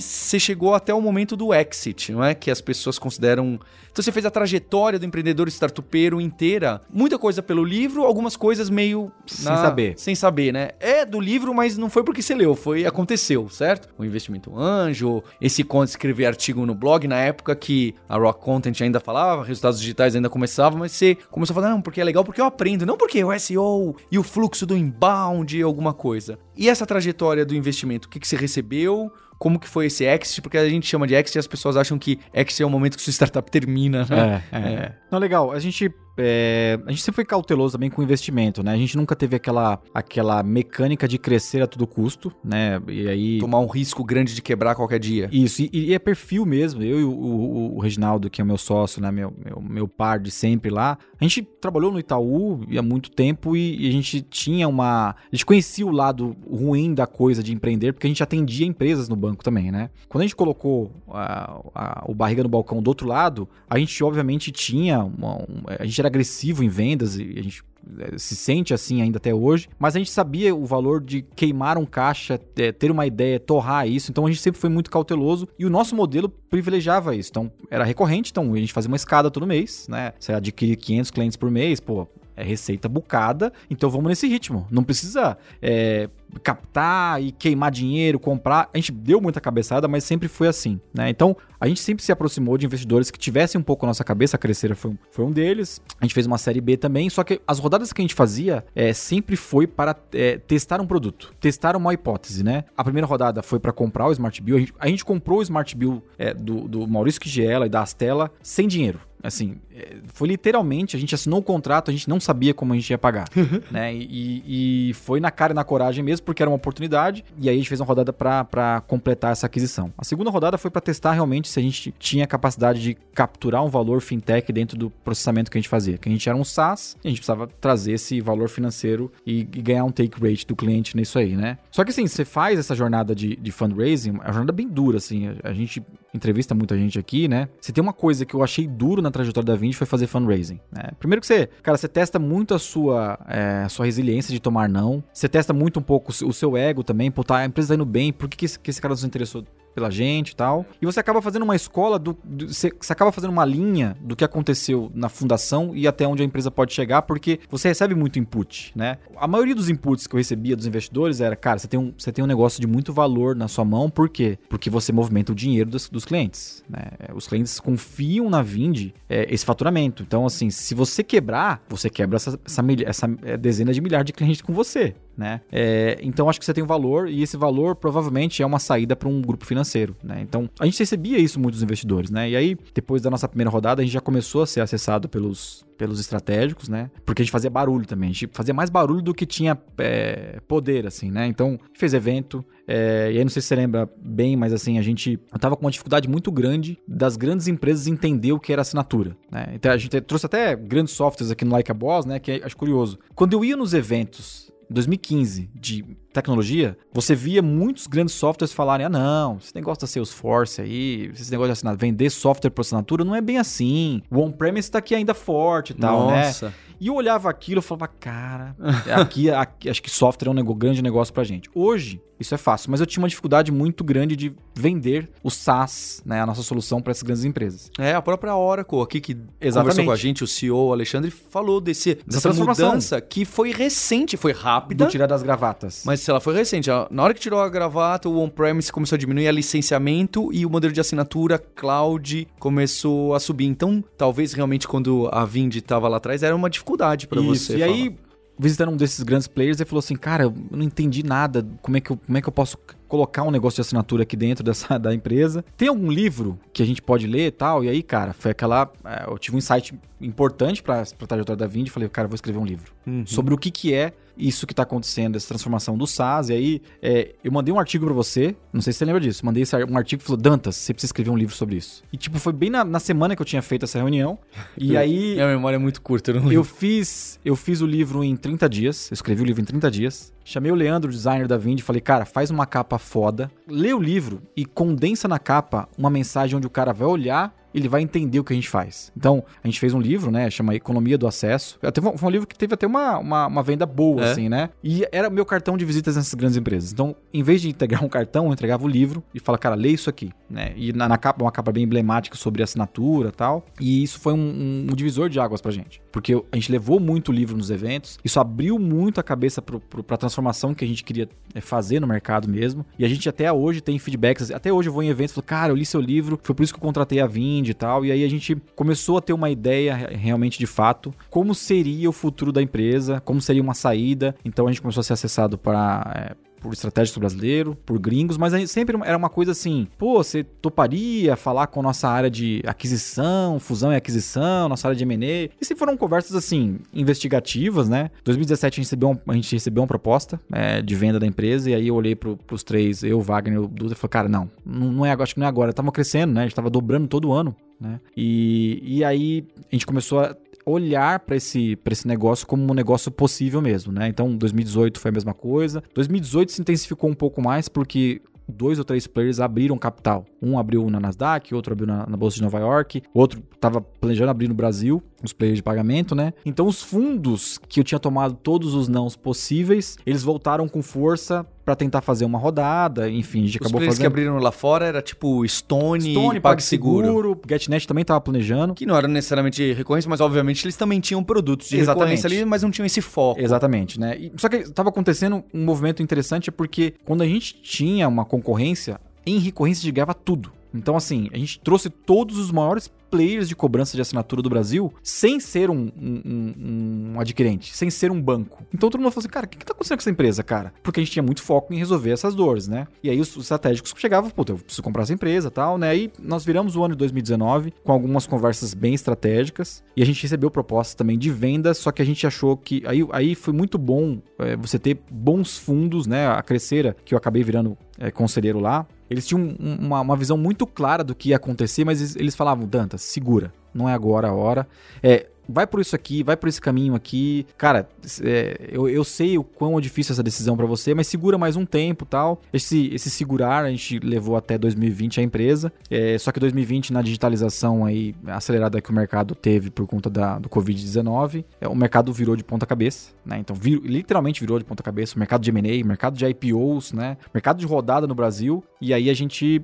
você chegou até o momento do exit, não é? Que as pessoas consideram. Então, você fez a trajetória do empreendedor startupeiro inteira. Muita coisa pelo livro, algumas coisas meio. Sem saber. Sem saber, né? É do livro, mas não foi porque você leu, foi aconteceu, certo? O investimento anjo, esse conto escrever artigo no blog na época que a Rock Content ainda falava, resultados digitais ainda começavam, mas você começou a falar, não, porque é legal, porque eu aprendo, não porque o SEO e o fluxo do inbound e alguma coisa. E essa trajetória do investimento, o que, que você recebeu? Como que foi esse exit? Porque a gente chama de exit e as pessoas acham que exit é o momento que sua startup termina, né? É, é. Não, legal. A gente, é, a gente sempre foi cauteloso também com o investimento, né? A gente nunca teve aquela, aquela mecânica de crescer a todo custo, né? E aí... Tomar um risco grande de quebrar qualquer dia. Isso, e, e é perfil mesmo. Eu e o, o, o Reginaldo, que é o meu sócio, né? Meu, meu, meu par de sempre lá. A gente trabalhou no Itaú há muito tempo e, e a gente tinha uma... A gente conhecia o lado ruim da coisa de empreender, porque a gente atendia empresas no banco também, né? Quando a gente colocou a, a, o barriga no balcão do outro lado, a gente obviamente tinha uma, um, a gente era agressivo em vendas e a gente eh, se sente assim ainda até hoje, mas a gente sabia o valor de queimar um caixa, é, ter uma ideia, torrar isso, então a gente sempre foi muito cauteloso e o nosso modelo privilegiava isso. Então era recorrente, então a gente fazia uma escada todo mês, né? Você adquire 500 clientes por mês, pô, é receita bucada, então vamos nesse ritmo. Não precisa é, captar e queimar dinheiro, comprar. A gente deu muita cabeçada, mas sempre foi assim, né? Então a gente sempre se aproximou de investidores que tivessem um pouco a nossa cabeça, a Crescera foi, um- foi um deles. A gente fez uma série B também, só que as rodadas que a gente fazia é, sempre foi para é, testar um produto, testar uma hipótese, né? A primeira rodada foi para comprar o Smart Bill. A gente, a gente comprou o Smart Bill é, do, do Maurício Kigiela e da Astela sem dinheiro. Assim, é, foi literalmente, a gente assinou o contrato, a gente não sabia como a gente ia pagar, né? E, e foi na cara e na coragem mesmo, porque era uma oportunidade, e aí a gente fez uma rodada para completar essa aquisição. A segunda rodada foi para testar realmente se a gente tinha capacidade de capturar um valor fintech dentro do processamento que a gente fazia. Que a gente era um SaaS, e a gente precisava trazer esse valor financeiro e, e ganhar um take rate do cliente nisso aí, né? Só que assim, você faz essa jornada de, de fundraising, é uma jornada bem dura, assim, a, a gente entrevista muita gente aqui, né? Se tem uma coisa que eu achei duro na trajetória da Vind foi fazer fundraising. Né? Primeiro que você, cara, você testa muito a sua, é, a sua resiliência de tomar não. Você testa muito um pouco o seu- ego também, pô, tá, a empresa tá indo bem, por que, esse, que esse cara não se interessou pela gente e tal. E você acaba fazendo uma escola do, do- você, você acaba fazendo uma linha do que aconteceu na fundação e até onde a empresa pode chegar, porque você recebe muito input, né? A maioria dos inputs que eu recebia dos investidores era, cara, você tem um, você tem um negócio de muito valor na sua mão, por quê? Porque você movimenta o dinheiro dos, dos clientes, né? Os clientes confiam na Vind é, esse faturamento. Então, assim, se você quebrar, você quebra essa, essa, essa, é, dezena de milhares de clientes com você. Né? É, então acho que você tem um valor e esse valor provavelmente é uma saída para um grupo financeiro, né? Então a gente recebia isso muito dos investidores, né? E aí depois da nossa primeira rodada a gente já começou a ser acessado pelos pelos estratégicos, né? Porque a gente fazia barulho também. A gente fazia mais barulho do que tinha é, poder, assim, né? Então, fez evento. É, e aí, não sei se você lembra bem, mas assim, a gente eu tava com uma dificuldade muito grande das grandes empresas entender o que era assinatura, né? Então, a gente trouxe até grandes softwares aqui no Like a Boss, né? Que é, acho curioso. Quando eu ia nos eventos 2015 de tecnologia, você via muitos grandes softwares falarem: ah, não, esse negócio da Salesforce aí, esse negócio de assinatura, vender software por assinatura não é bem assim. O on-premise está aqui ainda forte e tal, Nossa. né? E eu olhava aquilo e falava, cara, aqui, aqui, acho que software é um grande negócio pra gente. Hoje, isso é fácil, mas eu tinha uma dificuldade muito grande de vender o SaaS, né, a nossa solução para essas grandes empresas. É, a própria Oracle aqui que Exatamente. conversou com a gente, o CEO Alexandre, falou desse, dessa mudança que foi recente, foi rápida. Do tirar das gravatas. Mas sei lá, foi recente. Na hora que tirou a gravata, o on-premise começou a diminuir a licenciamento e o modelo de assinatura cloud começou a subir. Então, talvez realmente quando a Vind estava lá atrás, era uma dificuldade para você. E falar. aí, visitando um desses grandes players, ele falou assim, cara, eu não entendi nada, como é que eu, como é que eu posso colocar um negócio de assinatura aqui dentro dessa da empresa. Tem algum livro que a gente pode ler e tal? E aí, cara, foi aquela... é, Eu tive um insight importante para a trajetória da Vind, falei, cara, vou escrever um livro Uhum. sobre o que, que é isso que está acontecendo, essa transformação do SaaS. E aí, é, eu mandei um artigo para você, não sei se você lembra disso, mandei um artigo que falou, Dantas, você precisa escrever um livro sobre isso. E, tipo, foi bem na, na semana que eu tinha feito essa reunião. E aí, Minha memória é muito curta, eu não eu lembro. fiz, eu fiz o livro em 30 dias, eu escrevi o livro em 30 dias. Chamei o Leandro, designer da Vind, e falei, cara, faz uma capa foda, lê o livro e condensa na capa uma mensagem onde o cara vai olhar ele vai entender o que a gente faz. Então, a gente fez um livro, né? Chama Economia do Acesso. Até foi um livro que teve até uma, uma, uma venda boa, É? assim, né? E era meu cartão de visitas nessas grandes empresas. Então, em vez de integrar um cartão, eu entregava o livro e falava, cara, lê isso aqui, né? E na, na capa, uma capa bem emblemática sobre assinatura e tal. E isso foi um, um- um divisor de águas pra gente. Porque a gente levou muito o livro nos eventos, isso abriu muito a cabeça pro, pro, pra transformação que a gente queria é, fazer no mercado mesmo. E a gente até hoje tem feedbacks. Até hoje eu vou em eventos e falo, cara, eu li seu livro, foi por isso que eu contratei a Vind e tal. E aí a gente começou a ter uma ideia re- realmente de fato como seria o futuro da empresa, como seria uma saída. Então a gente começou a ser acessado para. Por estratégico brasileiro, por gringos, mas sempre era uma coisa assim, pô, você toparia falar com a nossa área de aquisição, fusão e aquisição, nossa área de M&A? E sempre foram conversas assim, investigativas, né? 2017 a gente recebeu, um- a gente recebeu uma proposta é, de venda da empresa e aí eu olhei pro, pros três, eu, Wagner e o Duda e falei, cara, não, não não é agora, acho que não é agora, tava crescendo, né? A gente tava dobrando todo ano, né? E, e aí a gente começou a olhar para esse, esse negócio como um negócio possível mesmo, né? Então, 2018 foi a mesma coisa. 2018 se intensificou um pouco mais porque dois ou três players abriram capital. Um abriu na Nasdaq, outro abriu na, na Bolsa de Nova York, outro estava planejando abrir no Brasil, os players de pagamento, né? Então, os fundos que eu tinha tomado todos os nãos possíveis, eles voltaram com força para tentar fazer uma rodada, enfim, Os acabou fazendo... que abriram lá fora era tipo Stone, Stone, PagSeguro. PagSeguro, GetNet também estava planejando. Que não era necessariamente recorrência, mas obviamente eles também tinham produtos de Exatamente. recorrência ali, mas não tinham esse foco. Exatamente, né? E- só que estava acontecendo um movimento interessante, é porque quando a gente tinha uma concorrência, em recorrência de ganhava tudo. Então, assim, a gente trouxe todos os maiores players de cobrança de assinatura do Brasil sem ser um, um- um- um adquirente, sem ser um banco. Então todo mundo falou assim, cara, o que, que tá acontecendo com essa empresa, cara? Porque a gente tinha muito foco em resolver essas dores, né? E aí os, os estratégicos chegavam, puta, eu preciso comprar essa empresa tal, né? Aí nós viramos o ano de 2019 com algumas conversas bem estratégicas e a gente recebeu propostas também de vendas, só que a gente achou que aí, aí foi muito bom é, você ter bons fundos, né? A Crescera, que eu acabei virando é, conselheiro lá, eles tinham um- uma, uma visão muito clara do que ia acontecer, mas eles, eles falavam, Dantas, segura, não é agora a hora. É, vai por isso aqui, vai por esse caminho aqui. Cara, é, eu, eu sei o quão é difícil essa decisão pra você, mas segura mais um tempo tal. Esse, esse segurar a gente levou até 2020 a empresa. É, só que 2020, na digitalização aí acelerada que o mercado teve por conta da, do Covid-19, é, o mercado virou de ponta cabeça, né? Então, vir- literalmente virou de ponta cabeça. O mercado de M&A, mercado de IPOs, né? Mercado de rodada no Brasil. E aí a gente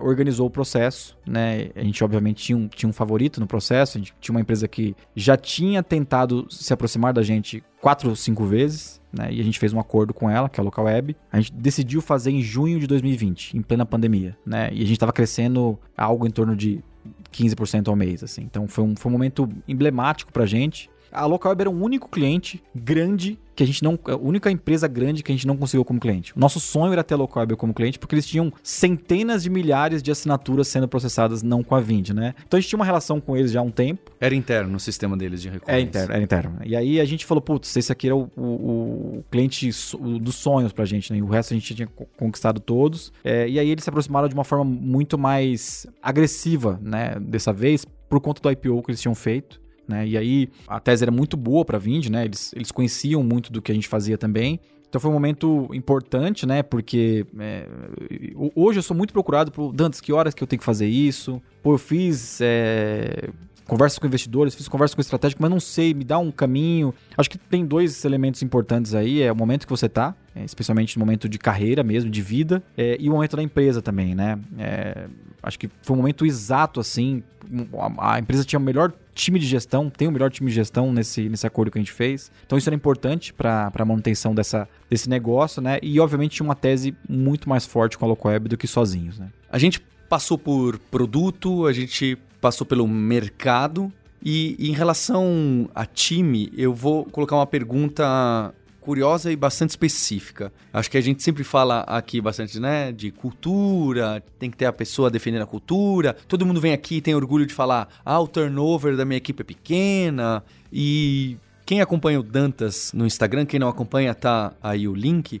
organizou o processo, né? A gente, obviamente, tinha um, tinha um favorito no processo. A gente tinha uma empresa que já tinha tentado se aproximar da gente quatro ou cinco vezes, né? E a gente fez um acordo com ela, que é a Local Web. A gente decidiu fazer em junho de 2020, em plena pandemia, né? E a gente estava crescendo algo em torno de 15% ao mês, assim. Então foi um, foi um momento emblemático pra gente. A Local Web era o único cliente grande que a gente não. A única empresa grande que a gente não conseguiu como cliente. O nosso sonho era ter a Local Web como cliente, porque eles tinham centenas de milhares de assinaturas sendo processadas não com a Vind, né? Então a gente tinha uma relação com eles já há um tempo. Era interno no sistema deles de recorrência. É interno, era interno. E aí a gente falou, putz, esse aqui era o, o- o cliente o dos sonhos pra gente, né? E o resto a gente tinha co- conquistado todos. É, e aí eles se aproximaram de uma forma muito mais agressiva, né? Dessa vez, por conta do IPO que eles tinham feito. Né? E aí a tese era muito boa para Vind, né? Eles, eles conheciam muito do que a gente fazia também. Então foi um momento importante, né? Porque é, ho- hoje eu sou muito procurado por Dantes, que horas que eu tenho que fazer isso? Pô, eu fiz é, conversas com investidores, fiz conversa com estratégico, mas não sei, me dá um caminho. Acho que tem dois elementos importantes aí: é o momento que você tá, é, especialmente no momento de carreira mesmo, de vida, é, e o momento da empresa também, né? É, acho que foi um momento exato, assim. A, a empresa tinha o melhor time de gestão, tem o melhor time de gestão nesse, nesse acordo que a gente fez. Então isso era importante para a manutenção dessa, desse negócio, né? E obviamente tinha uma tese muito mais forte com a Locoweb do que sozinhos, né? A gente passou por produto, a gente passou pelo mercado. E, e em relação a time, eu vou colocar uma pergunta curiosa e bastante específica. Acho que a gente sempre fala aqui bastante, né, de cultura, tem que ter a pessoa defendendo a cultura. Todo mundo vem aqui e tem orgulho de falar: "Ah, o turnover da minha equipe é pequena". E quem acompanha o Dantas no Instagram, quem não acompanha, tá aí o link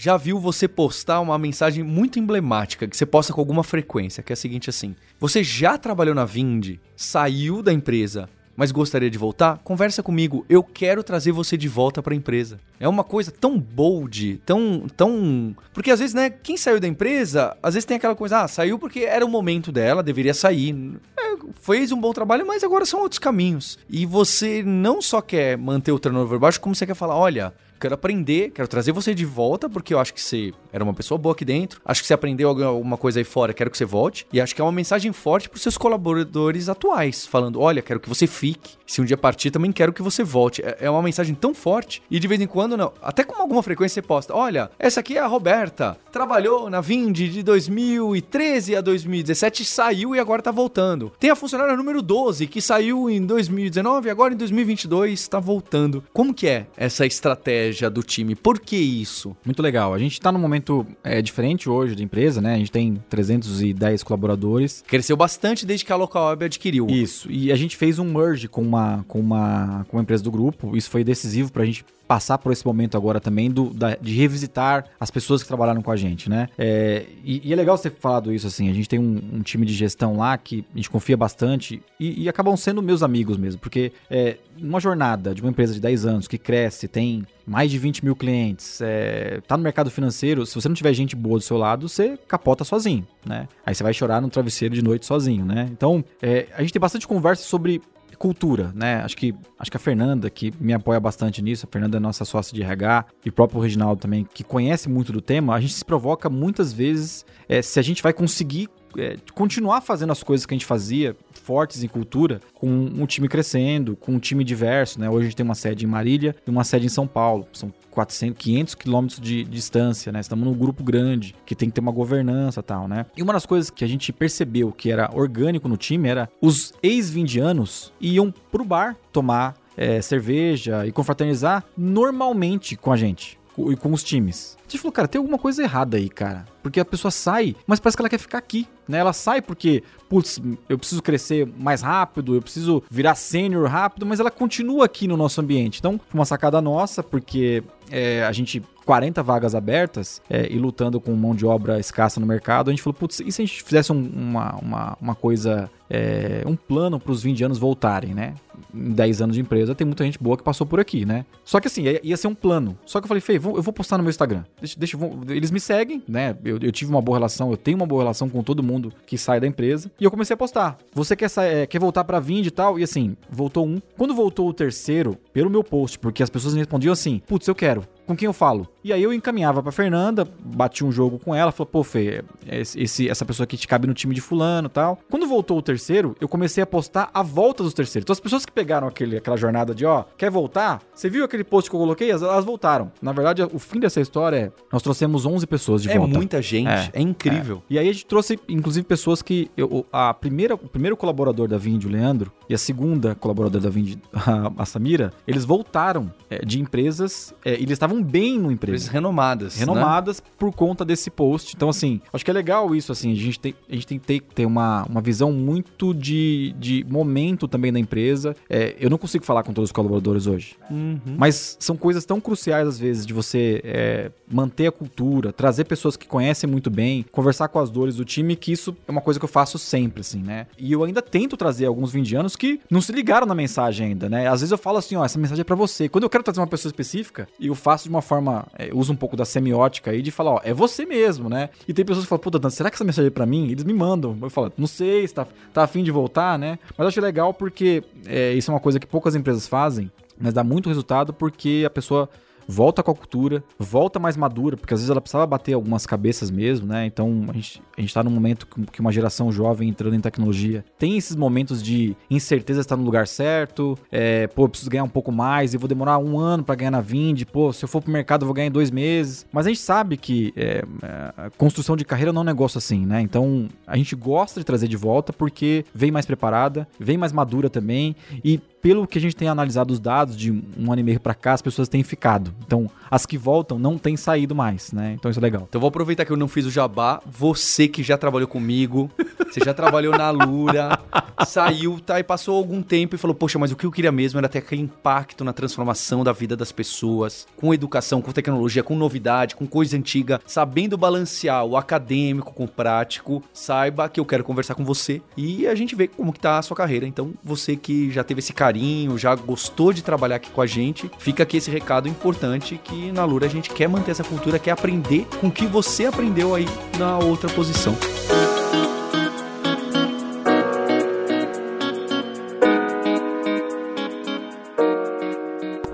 já viu você postar uma mensagem muito emblemática que você posta com alguma frequência, que é a seguinte assim: você já trabalhou na Vind, saiu da empresa, mas gostaria de voltar? Conversa comigo, eu quero trazer você de volta para a empresa. É uma coisa tão bold, tão tão, porque às vezes, né, quem saiu da empresa, às vezes tem aquela coisa, ah, saiu porque era o momento dela, deveria sair. É, fez um bom trabalho, mas agora são outros caminhos. E você não só quer manter o turnover baixo, como você quer falar, olha, quero aprender, quero trazer você de volta, porque eu acho que você era uma pessoa boa aqui dentro. Acho que você aprendeu alguma coisa aí fora, quero que você volte. E acho que é uma mensagem forte para os seus colaboradores atuais, falando: olha, quero que você fique. Se um dia partir, também quero que você volte. É é uma mensagem tão forte. E de vez em quando, não, até com alguma frequência você posta: olha, essa aqui é a Roberta. Trabalhou na Vind de 2013 a 2017, saiu e agora tá voltando. Tem a funcionária número 12, que saiu em 2019 e agora em 2022 tá voltando. Como que é essa estratégia do time? Por que isso? Muito legal. A gente está num momento é, diferente hoje da empresa, né? A gente tem 310 colaboradores. Cresceu bastante desde que a Local Web adquiriu. Isso. E a gente fez um merge com uma, com uma, com uma empresa do grupo. Isso foi decisivo para a gente passar por esse momento agora também do, da- de revisitar as pessoas que trabalharam com a gente, né? É, e, e é legal você ter falado isso, assim. A gente tem um, um time de gestão lá que a gente confia bastante e, e acabam sendo meus amigos mesmo, porque é, uma jornada de uma empresa de 10 anos que cresce, tem mais de 20 mil clientes, é, tá no mercado financeiro, se você não tiver gente boa do seu lado, você capota sozinho, né? Aí você vai chorar no travesseiro de noite sozinho, né? Então, é, a gente tem bastante conversa sobre cultura, né? Acho que, acho que a Fernanda, que me apoia bastante nisso, a Fernanda é nossa sócia de RH, e o próprio Reginaldo também, que conhece muito do tema, a gente se provoca muitas vezes é, se a gente vai conseguir é, continuar fazendo as coisas que a gente fazia, fortes em cultura, com um time crescendo, com um time diverso, né? Hoje a gente tem uma sede em Marília e uma sede em São Paulo. São 400, 500 quilômetros de distância, né? Estamos num grupo grande, que tem que ter uma governança tal, né? E uma das coisas que a gente percebeu que era orgânico no time era os ex-vindianos iam pro bar tomar é, cerveja e confraternizar normalmente com a gente e com os times. A gente falou, cara, tem alguma coisa errada aí, cara. Porque a pessoa sai, mas parece que ela quer ficar aqui, né? Ela sai porque, putz, eu preciso crescer mais rápido, eu preciso virar sênior rápido, mas ela continua aqui no nosso ambiente. Então, uma sacada nossa, porque é, a gente 40 vagas abertas é, e lutando com mão de obra escassa no mercado, a gente falou, putz, e se a gente fizesse um- uma, uma, uma coisa, é, um plano para os 20 anos voltarem, né? Em 10 anos de empresa, tem muita gente boa que passou por aqui, né? Só que assim, ia, ser um plano. Só que eu falei, Fê, eu vou postar no meu Instagram. Deixa, deixa, eles me seguem, né? Eu, eu tive uma boa relação, eu tenho uma boa relação com todo mundo que sai da empresa. E eu comecei a postar. Você quer, é, quer voltar pra Vind e tal? E assim, voltou um. Quando voltou o terceiro, pelo meu post, porque as pessoas me respondiam assim, putz, eu quero. Com quem eu falo? E aí eu encaminhava pra Fernanda, bati um jogo com ela, falou, pô, Fê, esse, essa pessoa aqui te cabe no time de fulano e tal. Quando voltou o terceiro, eu comecei a postar a volta dos terceiros. Então as pessoas que pegaram aquele, aquela jornada de, ó, quer voltar? Você viu aquele post que eu coloquei? Elas, elas voltaram. Na verdade, o fim dessa história é, nós trouxemos 11 pessoas de é volta. muita gente, é, É, incrível. E aí a gente trouxe, inclusive, pessoas que. eu- a primeira, o primeiro colaborador da Vind, o Leandro, e a segunda colaboradora da Vind, a, a Samira, eles voltaram é, de empresas é, e eles estavam bem no Empresas empresa. renomadas. né? Renomadas por conta desse post. Então, assim, acho que é legal isso, assim. A gente tem, a gente tem que ter, ter uma, uma visão muito de, de momento também da empresa. É, eu não consigo falar com todos os colaboradores hoje. Uhum. Mas são coisas tão cruciais, às vezes, de você é, manter a cultura, trazer pessoas que conhecem muito bem, conversar com as dores do time, que isso é uma coisa que eu faço sempre, assim, né? E eu ainda tento trazer alguns vindianos que não se ligaram na mensagem ainda, né? Às vezes eu falo assim, ó, essa mensagem é pra você. Quando eu quero trazer uma pessoa específica, eu faço de uma forma, é, uso um pouco da semiótica aí, de falar, ó, é você mesmo, né? E tem pessoas que falam, puta, será que essa mensagem é pra mim? Eles me mandam. Eu falo, não sei, se tá, afim de voltar, né? Mas acho legal porque é, isso é uma coisa que poucas empresas fazem, mas dá muito resultado porque a pessoa volta com a cultura, volta mais madura, porque às vezes ela precisava bater algumas cabeças mesmo, né? Então a gente, a gente tá num momento que- uma geração jovem entrando em tecnologia tem esses momentos de incerteza se tá no lugar certo, é, pô, eu preciso ganhar um pouco mais e vou demorar um ano pra ganhar na Vind, pô, se eu for pro mercado eu vou ganhar em dois meses. Mas a gente sabe que é, é, construção de carreira não é um negócio assim, né? Então a gente gosta de trazer de volta porque vem mais preparada, vem mais madura também e pelo que a gente tem analisado os dados de um ano e meio pra cá, as pessoas têm ficado. Então, as que voltam não têm saído mais, né? Então isso é legal. Então vou aproveitar que eu não fiz o jabá. Você que já trabalhou comigo, você já trabalhou na Lura, saiu, tá? E passou algum tempo e falou: Poxa, mas o que eu queria mesmo era ter aquele impacto na transformação da vida das pessoas, com educação, com tecnologia, com novidade, com coisa antiga, sabendo balancear o acadêmico com o prático. Saiba que eu quero conversar com você e a gente vê como que tá a sua carreira. Então, você que já teve esse carinho, já gostou de trabalhar aqui com a gente, fica aqui esse recado importante que na Lura a gente quer manter essa cultura, quer aprender com o que você aprendeu aí na outra posição.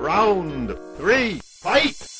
Round three, fight!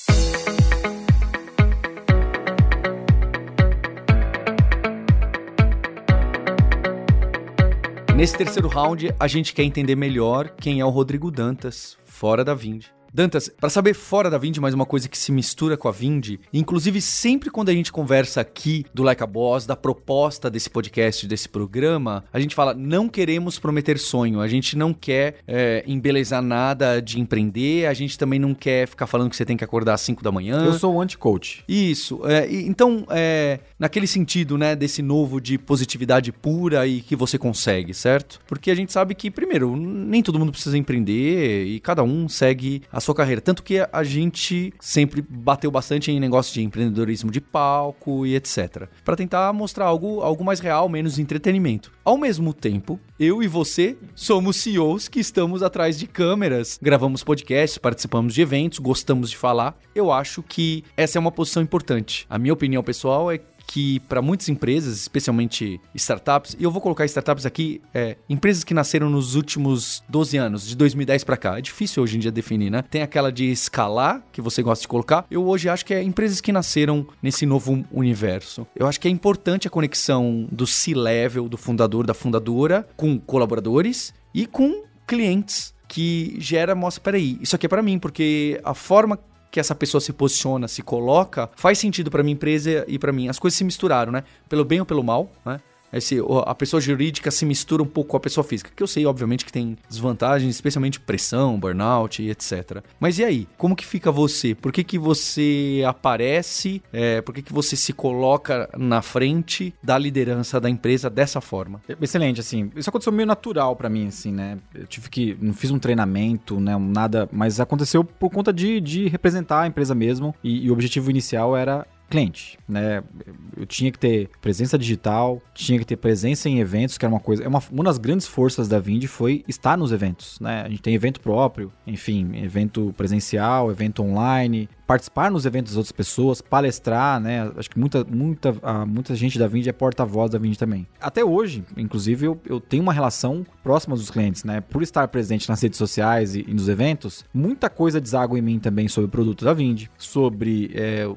Nesse terceiro round, a gente quer entender melhor quem é o Rodrigo Dantas, fora da Vind. Dantas, para saber fora da Vind, mais uma coisa que se mistura com a Vind, inclusive sempre quando a gente conversa aqui do Like a Boss, da proposta desse podcast, desse programa, a gente fala, não queremos prometer sonho, a gente não quer é, embelezar nada de empreender, a gente também não quer ficar falando que você tem que acordar às 5 da manhã. Eu sou o anti-coach. Isso. é, então, é, naquele sentido, né, desse novo de positividade pura e que você consegue, certo? Porque a gente sabe que, primeiro, nem todo mundo precisa empreender e cada um segue a sua carreira. Tanto que a gente sempre bateu bastante em negócio de empreendedorismo de palco e etc. Pra tentar mostrar algo, algo mais real, menos entretenimento. Ao mesmo tempo, eu e você somos CEOs que estamos atrás de câmeras, gravamos podcasts, participamos de eventos, gostamos de falar. Eu acho que essa é uma posição importante. A minha opinião pessoal é que para muitas empresas, especialmente startups, e eu vou colocar startups aqui, é, empresas que nasceram nos últimos 12 anos, de 2010 para cá. É difícil hoje em dia definir, né? Tem aquela de escalar, que você gosta de colocar. Eu hoje acho que é empresas que nasceram nesse novo universo. Eu acho que é importante a conexão do C-level, do fundador, da fundadora, com colaboradores e com clientes que gera, mostra, peraí, isso aqui é para mim, porque a forma que essa pessoa se posiciona, se coloca, faz sentido para minha empresa e para mim. As coisas se misturaram, né? Pelo bem ou pelo mal, né? Esse, a pessoa jurídica se mistura um pouco com a pessoa física, que eu sei, obviamente, que tem desvantagens, especialmente pressão, burnout e etc. Mas e aí? Como que fica você? Por que, que você aparece? É, por que, que você se coloca na frente da liderança da empresa dessa forma? Excelente, assim. Isso aconteceu meio natural pra mim, assim, né? Eu tive que. Não fiz um treinamento, né? Nada. Mas aconteceu por conta de, de representar a empresa mesmo. E, e o objetivo inicial era cliente, né? Eu tinha que ter presença digital, tinha que ter presença em eventos, que era uma coisa, é uma, uma das grandes forças da Vind foi estar nos eventos, né? A gente tem evento próprio, enfim, evento presencial, evento online, participar nos eventos das outras pessoas, palestrar, né? Acho que muita, muita, muita gente da Vind é porta-voz da Vind também. Até hoje, inclusive, eu, eu tenho uma relação próxima dos clientes, né? Por estar presente nas redes sociais e, e nos eventos, muita coisa deságua em mim também sobre o produto da Vind, sobre é,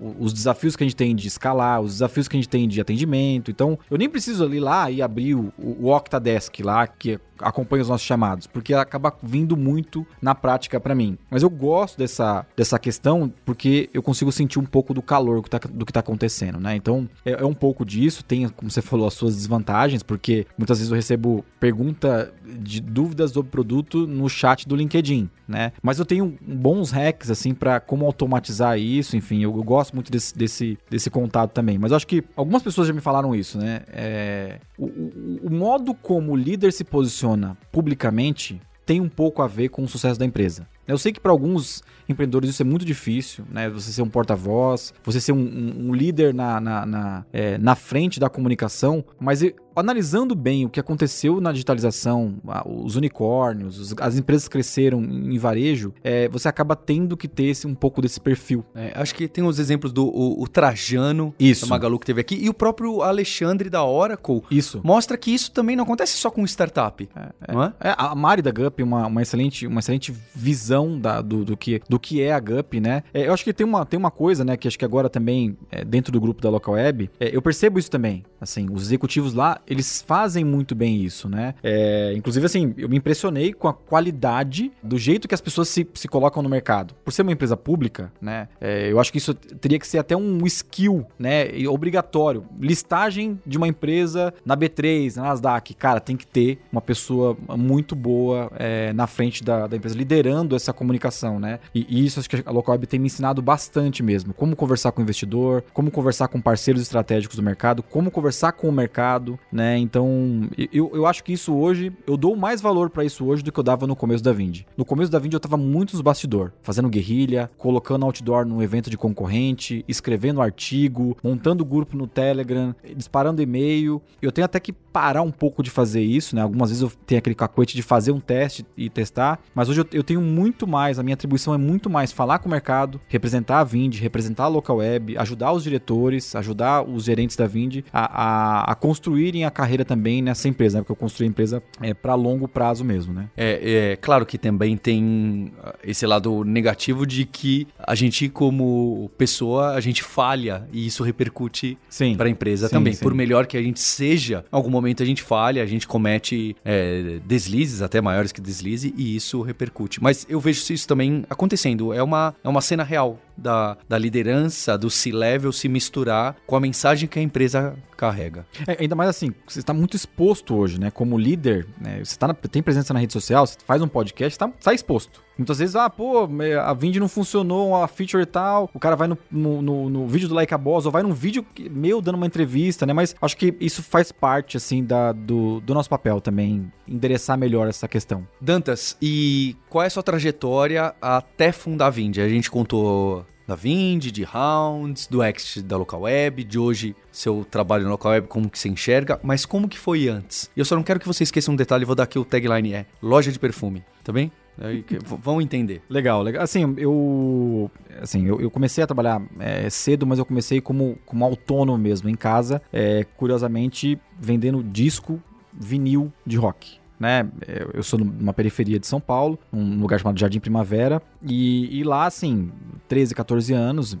os desafios que a gente tem de escalar, os desafios que a gente tem de atendimento. Então, eu nem preciso ali lá e abrir o, o Octadesk lá, que acompanha os nossos chamados, porque acaba vindo muito na prática para mim. Mas eu gosto dessa, dessa questão porque eu consigo sentir um pouco do calor do que tá, do que tá acontecendo, né? Então, é, é, um pouco disso, tem, como você falou, as suas desvantagens, porque muitas vezes eu recebo pergunta de dúvidas sobre o produto no chat do LinkedIn, né? Mas eu tenho bons hacks, assim, para como automatizar isso, enfim, eu, eu, gosto muito desse, desse, desse contato também. Mas acho que algumas pessoas já me falaram isso, né? É, o, o, o modo como o líder se posiciona publicamente tem um pouco a ver com o sucesso da empresa. Eu sei que para alguns empreendedores isso é muito difícil, né? Você ser um porta-voz, você ser um, um, um líder na, na, na, é, na, frente da comunicação, mas analisando bem o que aconteceu na digitalização, os unicórnios, as empresas cresceram em varejo, é, você acaba tendo que ter esse, um pouco desse perfil. É, acho que tem os exemplos do o, o Trajano, isso. da Magalu que teve aqui, e o próprio Alexandre da Oracle. Isso. Mostra que isso também não acontece só com startup. É, é. não é? é a Mari da Gup, uma, uma, excelente, uma excelente visão da, do, do, que, do que é a Gup, né? É, eu acho que tem uma, tem uma coisa, né, que acho que agora também, dentro do grupo da Local Web, eu percebo isso também. Assim, os executivos lá, eles fazem muito bem isso, né? É, inclusive, assim, eu me impressionei com a qualidade do jeito que as pessoas se, se colocam no mercado. Por ser uma empresa pública, né? É, eu acho que isso teria que ser até um skill, né? Obrigatório. Listagem de uma empresa na B3, na Nasdaq. Cara, tem que ter uma pessoa muito boa é, na frente da, da, empresa, liderando essa comunicação, né? E, e isso acho que a Local Web tem me ensinado bastante mesmo. Como conversar com o investidor, como conversar com parceiros estratégicos do mercado, como conversar com o mercado, né? Então, eu, eu acho que isso hoje, eu dou mais valor para isso hoje do que eu dava no começo da Vind. No começo da Vind eu tava muito nos bastidor, fazendo guerrilha, colocando outdoor num evento de concorrente, escrevendo artigo, montando grupo no Telegram, disparando e-mail. Eu tenho até que parar um pouco de fazer isso, né? Algumas vezes eu tenho aquele cacoete de fazer um teste e testar, mas hoje eu, eu tenho muito mais, a minha atribuição é muito mais falar com o mercado, representar a Vind, representar a local web, ajudar os diretores, ajudar os gerentes da Vind a, a, a construírem a carreira também nessa empresa, né? Porque eu construí a empresa é, para longo prazo mesmo, né? É, é claro que também tem ah, esse lado negativo de que a gente, como pessoa, a gente falha e isso repercute para a empresa sim, também. Sim. Por melhor que a gente seja, em algum momento momento a gente falha, a gente comete é, deslizes, até maiores que deslize, e isso repercute. Mas eu vejo isso também acontecendo. É uma, é uma cena real da, da liderança, do C-level se misturar com a mensagem que a empresa carrega. É, ainda mais assim, você está muito exposto hoje, né? Como líder, né? você tá na, tem presença na rede social, você faz um podcast, está tá exposto. Muitas vezes, ah, pô, a Vind não funcionou, a feature e tal. O cara vai no, no, no, no vídeo do Like a Boss ou vai num vídeo meu dando uma entrevista, né? Mas acho que isso faz parte, assim, da, do, do nosso papel também, endereçar melhor essa questão. Dantas, e qual é a sua trajetória até fundar a Vind? A gente contou da Vind, de Rounds, do Exit da Local Web, de hoje seu trabalho na Local Web, como que você enxerga, mas como que foi antes? E eu só não quero que você esqueça um detalhe, vou dar aqui o tagline, é loja de perfume, tá bem? Aí, vão entender. Legal, legal. Assim, eu, assim, eu, eu comecei a trabalhar é, cedo, mas eu comecei como, como autônomo mesmo, em casa, é, curiosamente vendendo disco vinil de rock né? Eu sou numa periferia de São Paulo, um lugar chamado Jardim Primavera, e, e, lá, assim, 13, 14 anos,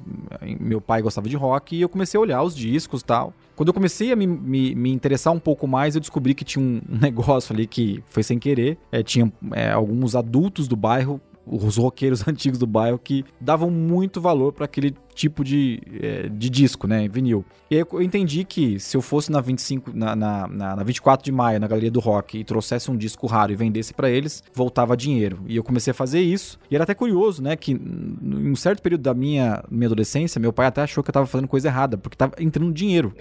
meu pai gostava de rock e eu comecei a olhar os discos tal. Quando eu comecei a me, me, me, interessar um pouco mais, eu descobri que tinha um negócio ali que foi sem querer. É, tinha é, alguns adultos do bairro os roqueiros antigos do bairro que davam muito valor para aquele tipo de, é, de disco, né, vinil. E aí eu entendi que se eu fosse na 25, na, na, na, na 24 de maio, na Galeria do Rock, e trouxesse um disco raro e vendesse para eles, voltava dinheiro. E eu comecei a fazer isso. E era até curioso, né, que em um certo período da minha, minha adolescência, meu pai até achou que eu tava fazendo coisa errada, porque tava entrando dinheiro.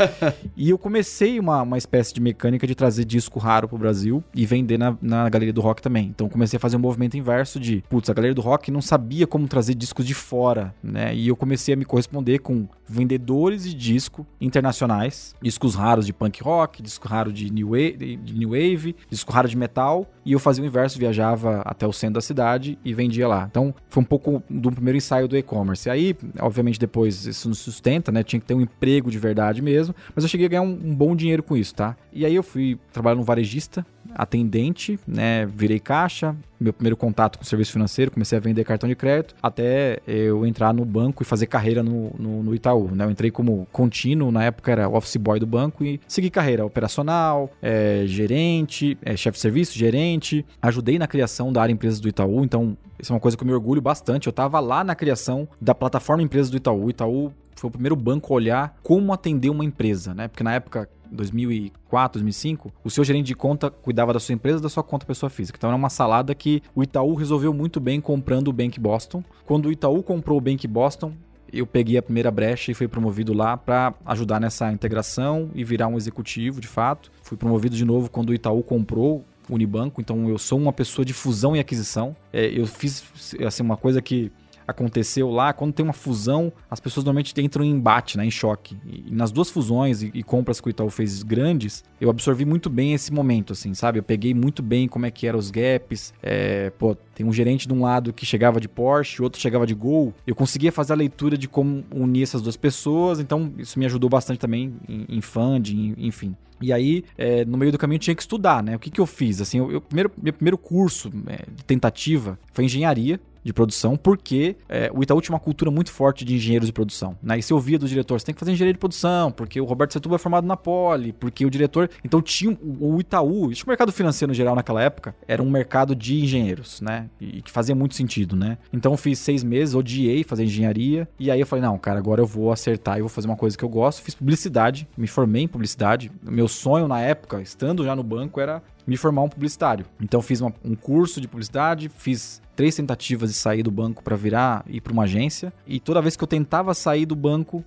e eu comecei uma, uma espécie de mecânica de trazer disco raro pro Brasil e vender na, na Galeria do Rock também. Então comecei a fazer um movimento inverso de, putz, a Galeria do Rock não sabia como trazer discos de fora, né, e eu comecei a me corresponder com vendedores de disco internacionais, discos raros de punk rock, disco raro de new wave, de new wave disco raro de metal, e eu fazia o inverso, viajava até o centro da cidade e vendia lá. Então, foi um pouco do primeiro ensaio do e-commerce. Aí, obviamente, depois isso não sustenta, né? Tinha que ter um emprego de verdade mesmo, mas eu cheguei a ganhar um, um bom dinheiro com isso, tá? E aí eu fui trabalhar no varejista, atendente, né? Virei caixa, meu primeiro contato com o serviço financeiro, comecei a vender cartão de crédito, até eu entrar no banco e fazer carreira no, no, no Itaú. Né? Eu entrei como contínuo, na época era office boy do banco e segui carreira operacional, é, gerente, é, chefe de serviço, gerente. Ajudei na criação da área empresas do Itaú, então isso é uma coisa que eu me orgulho bastante. Eu estava lá na criação da plataforma empresas do Itaú. O Itaú foi o primeiro banco a olhar como atender uma empresa, né? Porque na época 2004, 2005, o seu gerente de conta cuidava da sua empresa da sua conta pessoa física. Então era uma salada que o Itaú resolveu muito bem comprando o Bank Boston. Quando o Itaú comprou o Bank Boston, eu peguei a primeira brecha e fui promovido lá para ajudar nessa integração e virar um executivo de fato. Fui promovido de novo quando o Itaú comprou Unibanco, então eu sou uma pessoa de fusão e aquisição. É, eu fiz assim, uma coisa que aconteceu lá, quando tem uma fusão, as pessoas normalmente entram em embate, né, em choque. E nas duas fusões e, e, compras que o Itaú fez grandes, eu absorvi muito bem esse momento, assim, sabe? Eu peguei muito bem como é que eram os gaps. É, pô, tem um gerente de um lado que chegava de Porsche, outro chegava de Gol. Eu conseguia fazer a leitura de como unir essas duas pessoas, então isso me ajudou bastante também em, em funding, enfim. E aí, é, no meio do caminho, tinha que estudar, né? O que, que eu fiz? Assim, eu, eu primeiro, meu primeiro curso é, de tentativa foi engenharia de produção, porque é, o Itaú tinha uma cultura muito forte de engenheiros de produção. Né? E se ouvia do diretor, você tem que fazer engenharia de produção, porque o Roberto Setúbal é formado na Poli, porque o diretor. Então tinha o Itaú, isso o mercado financeiro no geral naquela época, era um mercado de engenheiros, né? E que fazia muito sentido, né? Então eu fiz seis meses, odiei fazer engenharia, e aí eu falei, não, cara, agora eu vou acertar e vou fazer uma coisa que eu gosto. Fiz publicidade, me formei em publicidade. Meu sonho na época, estando já no banco, era me formar um publicitário. Então fiz uma, um curso de publicidade, fiz três tentativas de sair do banco para virar e ir para uma agência. E toda vez que eu tentava sair do banco,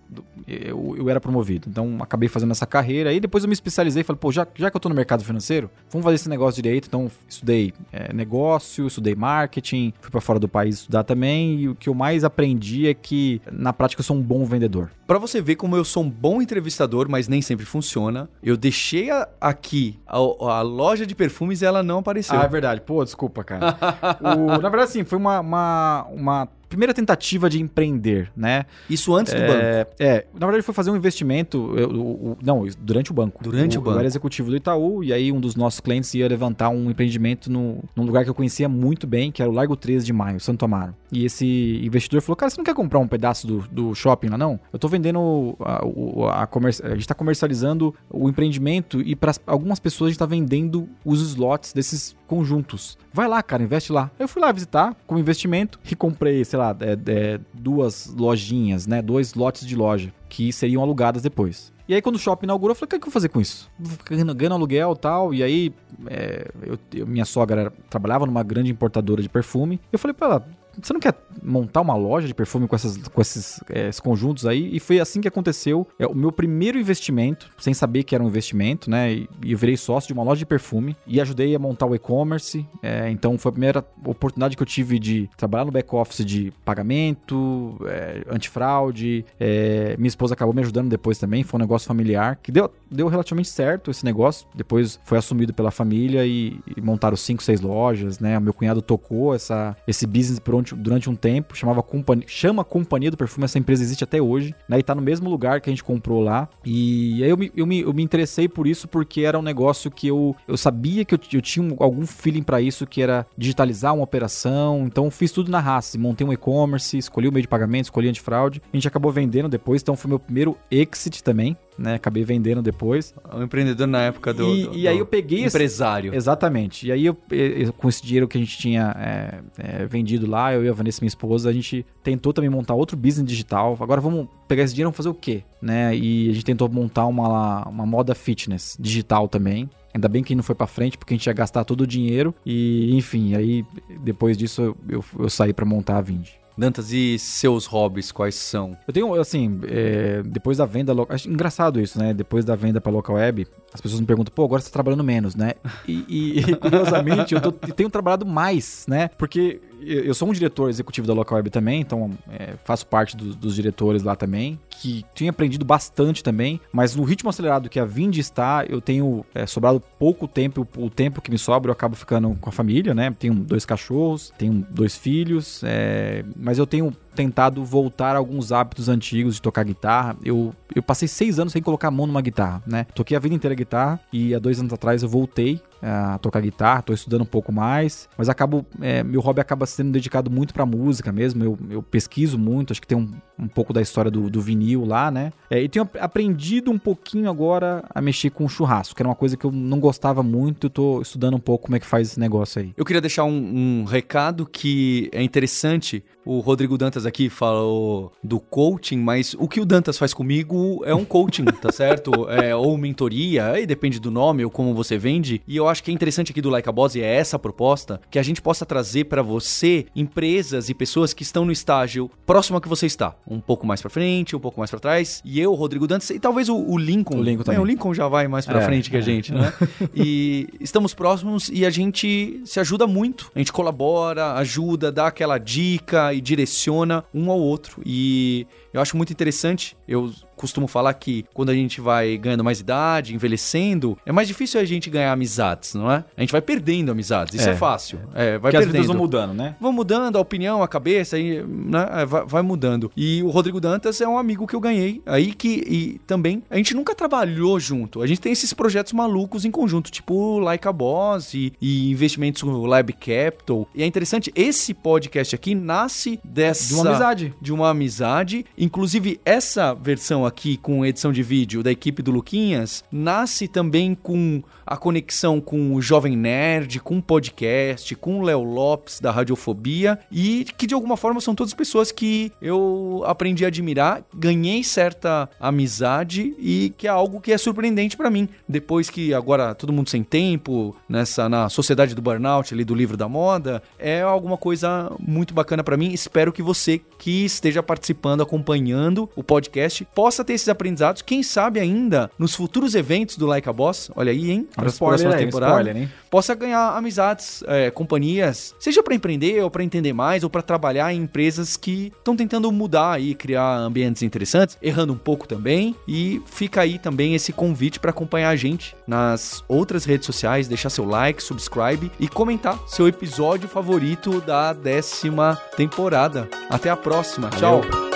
eu, eu, era promovido. Então acabei fazendo essa carreira. E depois eu me especializei e falei, pô, já, já que eu tô no mercado financeiro, vamos fazer esse negócio direito. Então estudei é, negócio, estudei marketing, fui para fora do país estudar também. E o que eu mais aprendi é que na prática eu sou um bom vendedor. Para você ver como eu sou um bom entrevistador, mas nem sempre funciona, eu deixei aqui a, a, loja de perfumes e ela não apareceu. Ah, é verdade. Pô, desculpa, cara. o, na verdade, assim, foi uma, uma, uma primeira tentativa de empreender, né? Isso antes do é, banco? É, na verdade foi fazer um investimento, eu, eu, não, durante o banco. Durante o, o banco. Eu era executivo do Itaú e aí um dos nossos clientes ia levantar um empreendimento no, num lugar que eu conhecia muito bem, que era o Largo 13 de Maio, Santo Amaro. E esse investidor falou, cara, você não quer comprar um pedaço do, do shopping lá não? Eu tô vendendo, a, a, a, comerci a gente tá comercializando o empreendimento e para algumas pessoas a gente tá vendendo os slots desses conjuntos. Vai lá, cara, investe lá. Eu fui lá visitar com investimento e comprei, sei lá, é, é, duas lojinhas, né? Dois lotes de loja que seriam alugadas depois. E aí, quando o shopping inaugurou, eu falei: o que, é que eu vou fazer com isso? Ganhando, aluguel e tal. E aí, é, eu, eu, minha sogra trabalhava numa grande importadora de perfume. Eu falei pra ela: você não quer montar uma loja de perfume com, essas, com esses, é, esses conjuntos aí? E foi assim que aconteceu. É o meu primeiro investimento, sem saber que era um investimento, né? E, e eu virei sócio de uma loja de perfume e ajudei a montar o e-commerce. É, então foi a primeira oportunidade que eu tive de trabalhar no back-office de pagamento, é, antifraude. É, minha esposa acabou me ajudando depois também. Foi um negócio familiar que deu, deu relativamente certo esse negócio. Depois foi assumido pela família e, e montaram cinco, seis lojas, né? O meu cunhado tocou essa, esse business por onde durante, durante um tempo, chamava Companhia, chama Companhia do Perfume, essa empresa existe até hoje, né? E tá no mesmo lugar que a gente comprou lá. E aí eu me, eu me, eu me interessei por isso porque era um negócio que eu, eu sabia que eu, eu tinha algum feeling para isso, que era digitalizar uma operação. Então fiz tudo na raça, montei um e-commerce, escolhi o meio de pagamento, escolhi antifraude. A gente acabou vendendo depois, então foi meu primeiro exit também, né? Acabei vendendo depois. Um empreendedor na época do. E, do, e aí eu peguei. Empresário. Esse... Exatamente. E aí eu, eu, com esse dinheiro que a gente tinha é, é, vendido lá, eu e a Vanessa, minha esposa, a gente tentou também montar outro business digital. Agora vamos pegar esse dinheiro e fazer o quê? Né? E a gente tentou montar uma, uma moda fitness digital também. Ainda bem que não foi para frente, porque a gente ia gastar todo o dinheiro. E, enfim, aí depois disso eu, eu, eu saí para montar a Vindi. Dantas, e seus hobbies, quais são? Eu tenho, assim, é, depois da venda. Acho engraçado isso, né? Depois da venda pra local web, as pessoas me perguntam, pô, agora você tá trabalhando menos, né? E, e curiosamente, eu tô, tenho trabalhado mais, né? Porque eu sou um diretor executivo da Local Web também, então é, faço parte do, dos diretores lá também, que tenho aprendido bastante também, mas no ritmo acelerado que a Vind está, eu tenho é, sobrado pouco tempo, o, o, tempo que me sobra eu acabo ficando com a família, né? Tenho dois cachorros, tenho dois filhos, é, mas eu tenho tentado voltar a alguns hábitos antigos de tocar guitarra. Eu, eu passei seis anos sem colocar a mão numa guitarra, né? Toquei a vida inteira guitarra e há dois anos atrás eu voltei a tocar guitarra, tô estudando um pouco mais, mas acabo, é, meu hobby acaba sendo dedicado muito pra música mesmo, eu, eu pesquiso muito, acho que tem um, um pouco da história do, do vinil lá, né? É, e tenho aprendido um pouquinho agora a mexer com churrasco, que era uma coisa que eu não gostava muito, eu tô estudando um pouco como é que faz esse negócio aí. Eu queria deixar um, um recado que é interessante, o Rodrigo Dantas aqui falou do coaching, mas o que o Dantas faz comigo é um coaching, tá certo? É, ou mentoria, aí depende do nome ou como você vende, e eu acho que é interessante aqui do Like a Boss, e é essa proposta, que a gente possa trazer para você empresas e pessoas que estão no estágio próximo a que você está. Um pouco mais para frente, um pouco mais para trás. E eu, Rodrigo Dantas, e talvez o, o Lincoln. O Lincoln também. É, o Lincoln já vai mais para É, frente que a é. gente, né? e estamos próximos e a gente se ajuda muito. A gente colabora, ajuda, dá aquela dica e direciona um ao outro. E eu acho muito interessante. Eu costumo falar que quando a gente vai ganhando mais idade, envelhecendo, é mais difícil a gente ganhar amizades, não é? A gente vai perdendo amizades. Isso é, É. fácil. É, vai Porque as perdendo. vidas vão mudando, né? Vão mudando a opinião, a cabeça, aí, né, é, vai, vai mudando. E o Rodrigo Dantas é um amigo que eu ganhei aí que e também a gente nunca trabalhou junto. A gente tem esses projetos malucos em conjunto, tipo Like a Boss e, e investimentos no Lab Capital. E é interessante, esse podcast aqui nasce dessa De uma amizade. de uma amizade. Inclusive, essa versão aqui com edição de vídeo da equipe do Luquinhas nasce também com a conexão com o Jovem Nerd, com o podcast, com o Léo Lopes da Radiofobia e que de alguma forma são todas pessoas que eu aprendi a admirar, ganhei certa amizade e que é algo que é surpreendente pra mim. Depois que agora todo mundo sem tempo, nessa na sociedade do burnout ali do livro da moda, é alguma coisa muito bacana pra mim. Espero que você que esteja participando, acompanhando o podcast, possa ter esses aprendizados. Quem sabe ainda nos futuros eventos do Like a Boss, olha aí, hein? Pras spoiler próximas um temporadas, spoiler, possa ganhar amizades, é, companhias, seja pra empreender ou pra entender mais ou pra trabalhar em empresas que estão tentando mudar e criar ambientes interessantes, errando um pouco também. E fica aí também esse convite pra acompanhar a gente nas outras redes sociais, deixar seu like, subscribe e comentar seu episódio favorito da décima temporada. Até a próxima. Tchau.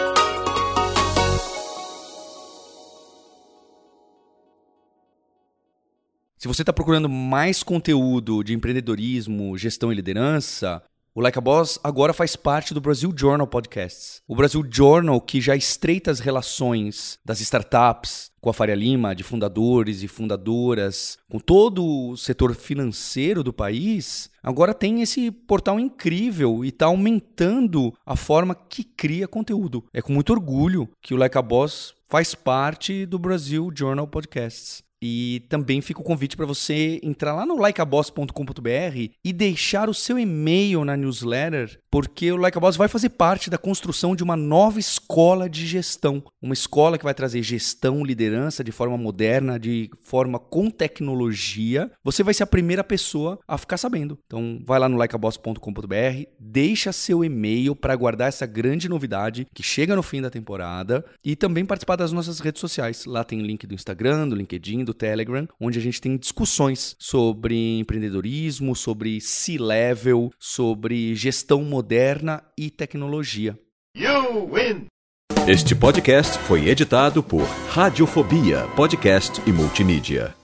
Se você está procurando mais conteúdo de empreendedorismo, gestão e liderança, o Like a Boss agora faz parte do Brasil Journal Podcasts. O Brasil Journal, que já estreita as relações das startups com a Faria Lima, de fundadores e fundadoras, com todo o setor financeiro do país, agora tem esse portal incrível e está aumentando a forma que cria conteúdo. É com muito orgulho que o Like a Boss faz parte do Brasil Journal Podcasts. E também fica o convite para você entrar lá no likeaboss.com.br e deixar o seu e-mail na newsletter, porque o Like a Boss vai fazer parte da construção de uma nova escola de gestão. Uma escola que vai trazer gestão, liderança de forma moderna, de forma com tecnologia. Você vai ser a primeira pessoa a ficar sabendo. Então vai lá no likeaboss.com.br, deixa seu e-mail para guardar essa grande novidade que chega no fim da temporada e também participar das nossas redes sociais. Lá tem link do Instagram, do LinkedIn, do Telegram, onde a gente tem discussões sobre empreendedorismo, sobre C-level, sobre gestão moderna e tecnologia. You win! Este podcast foi editado por Radiofobia, podcast e multimídia.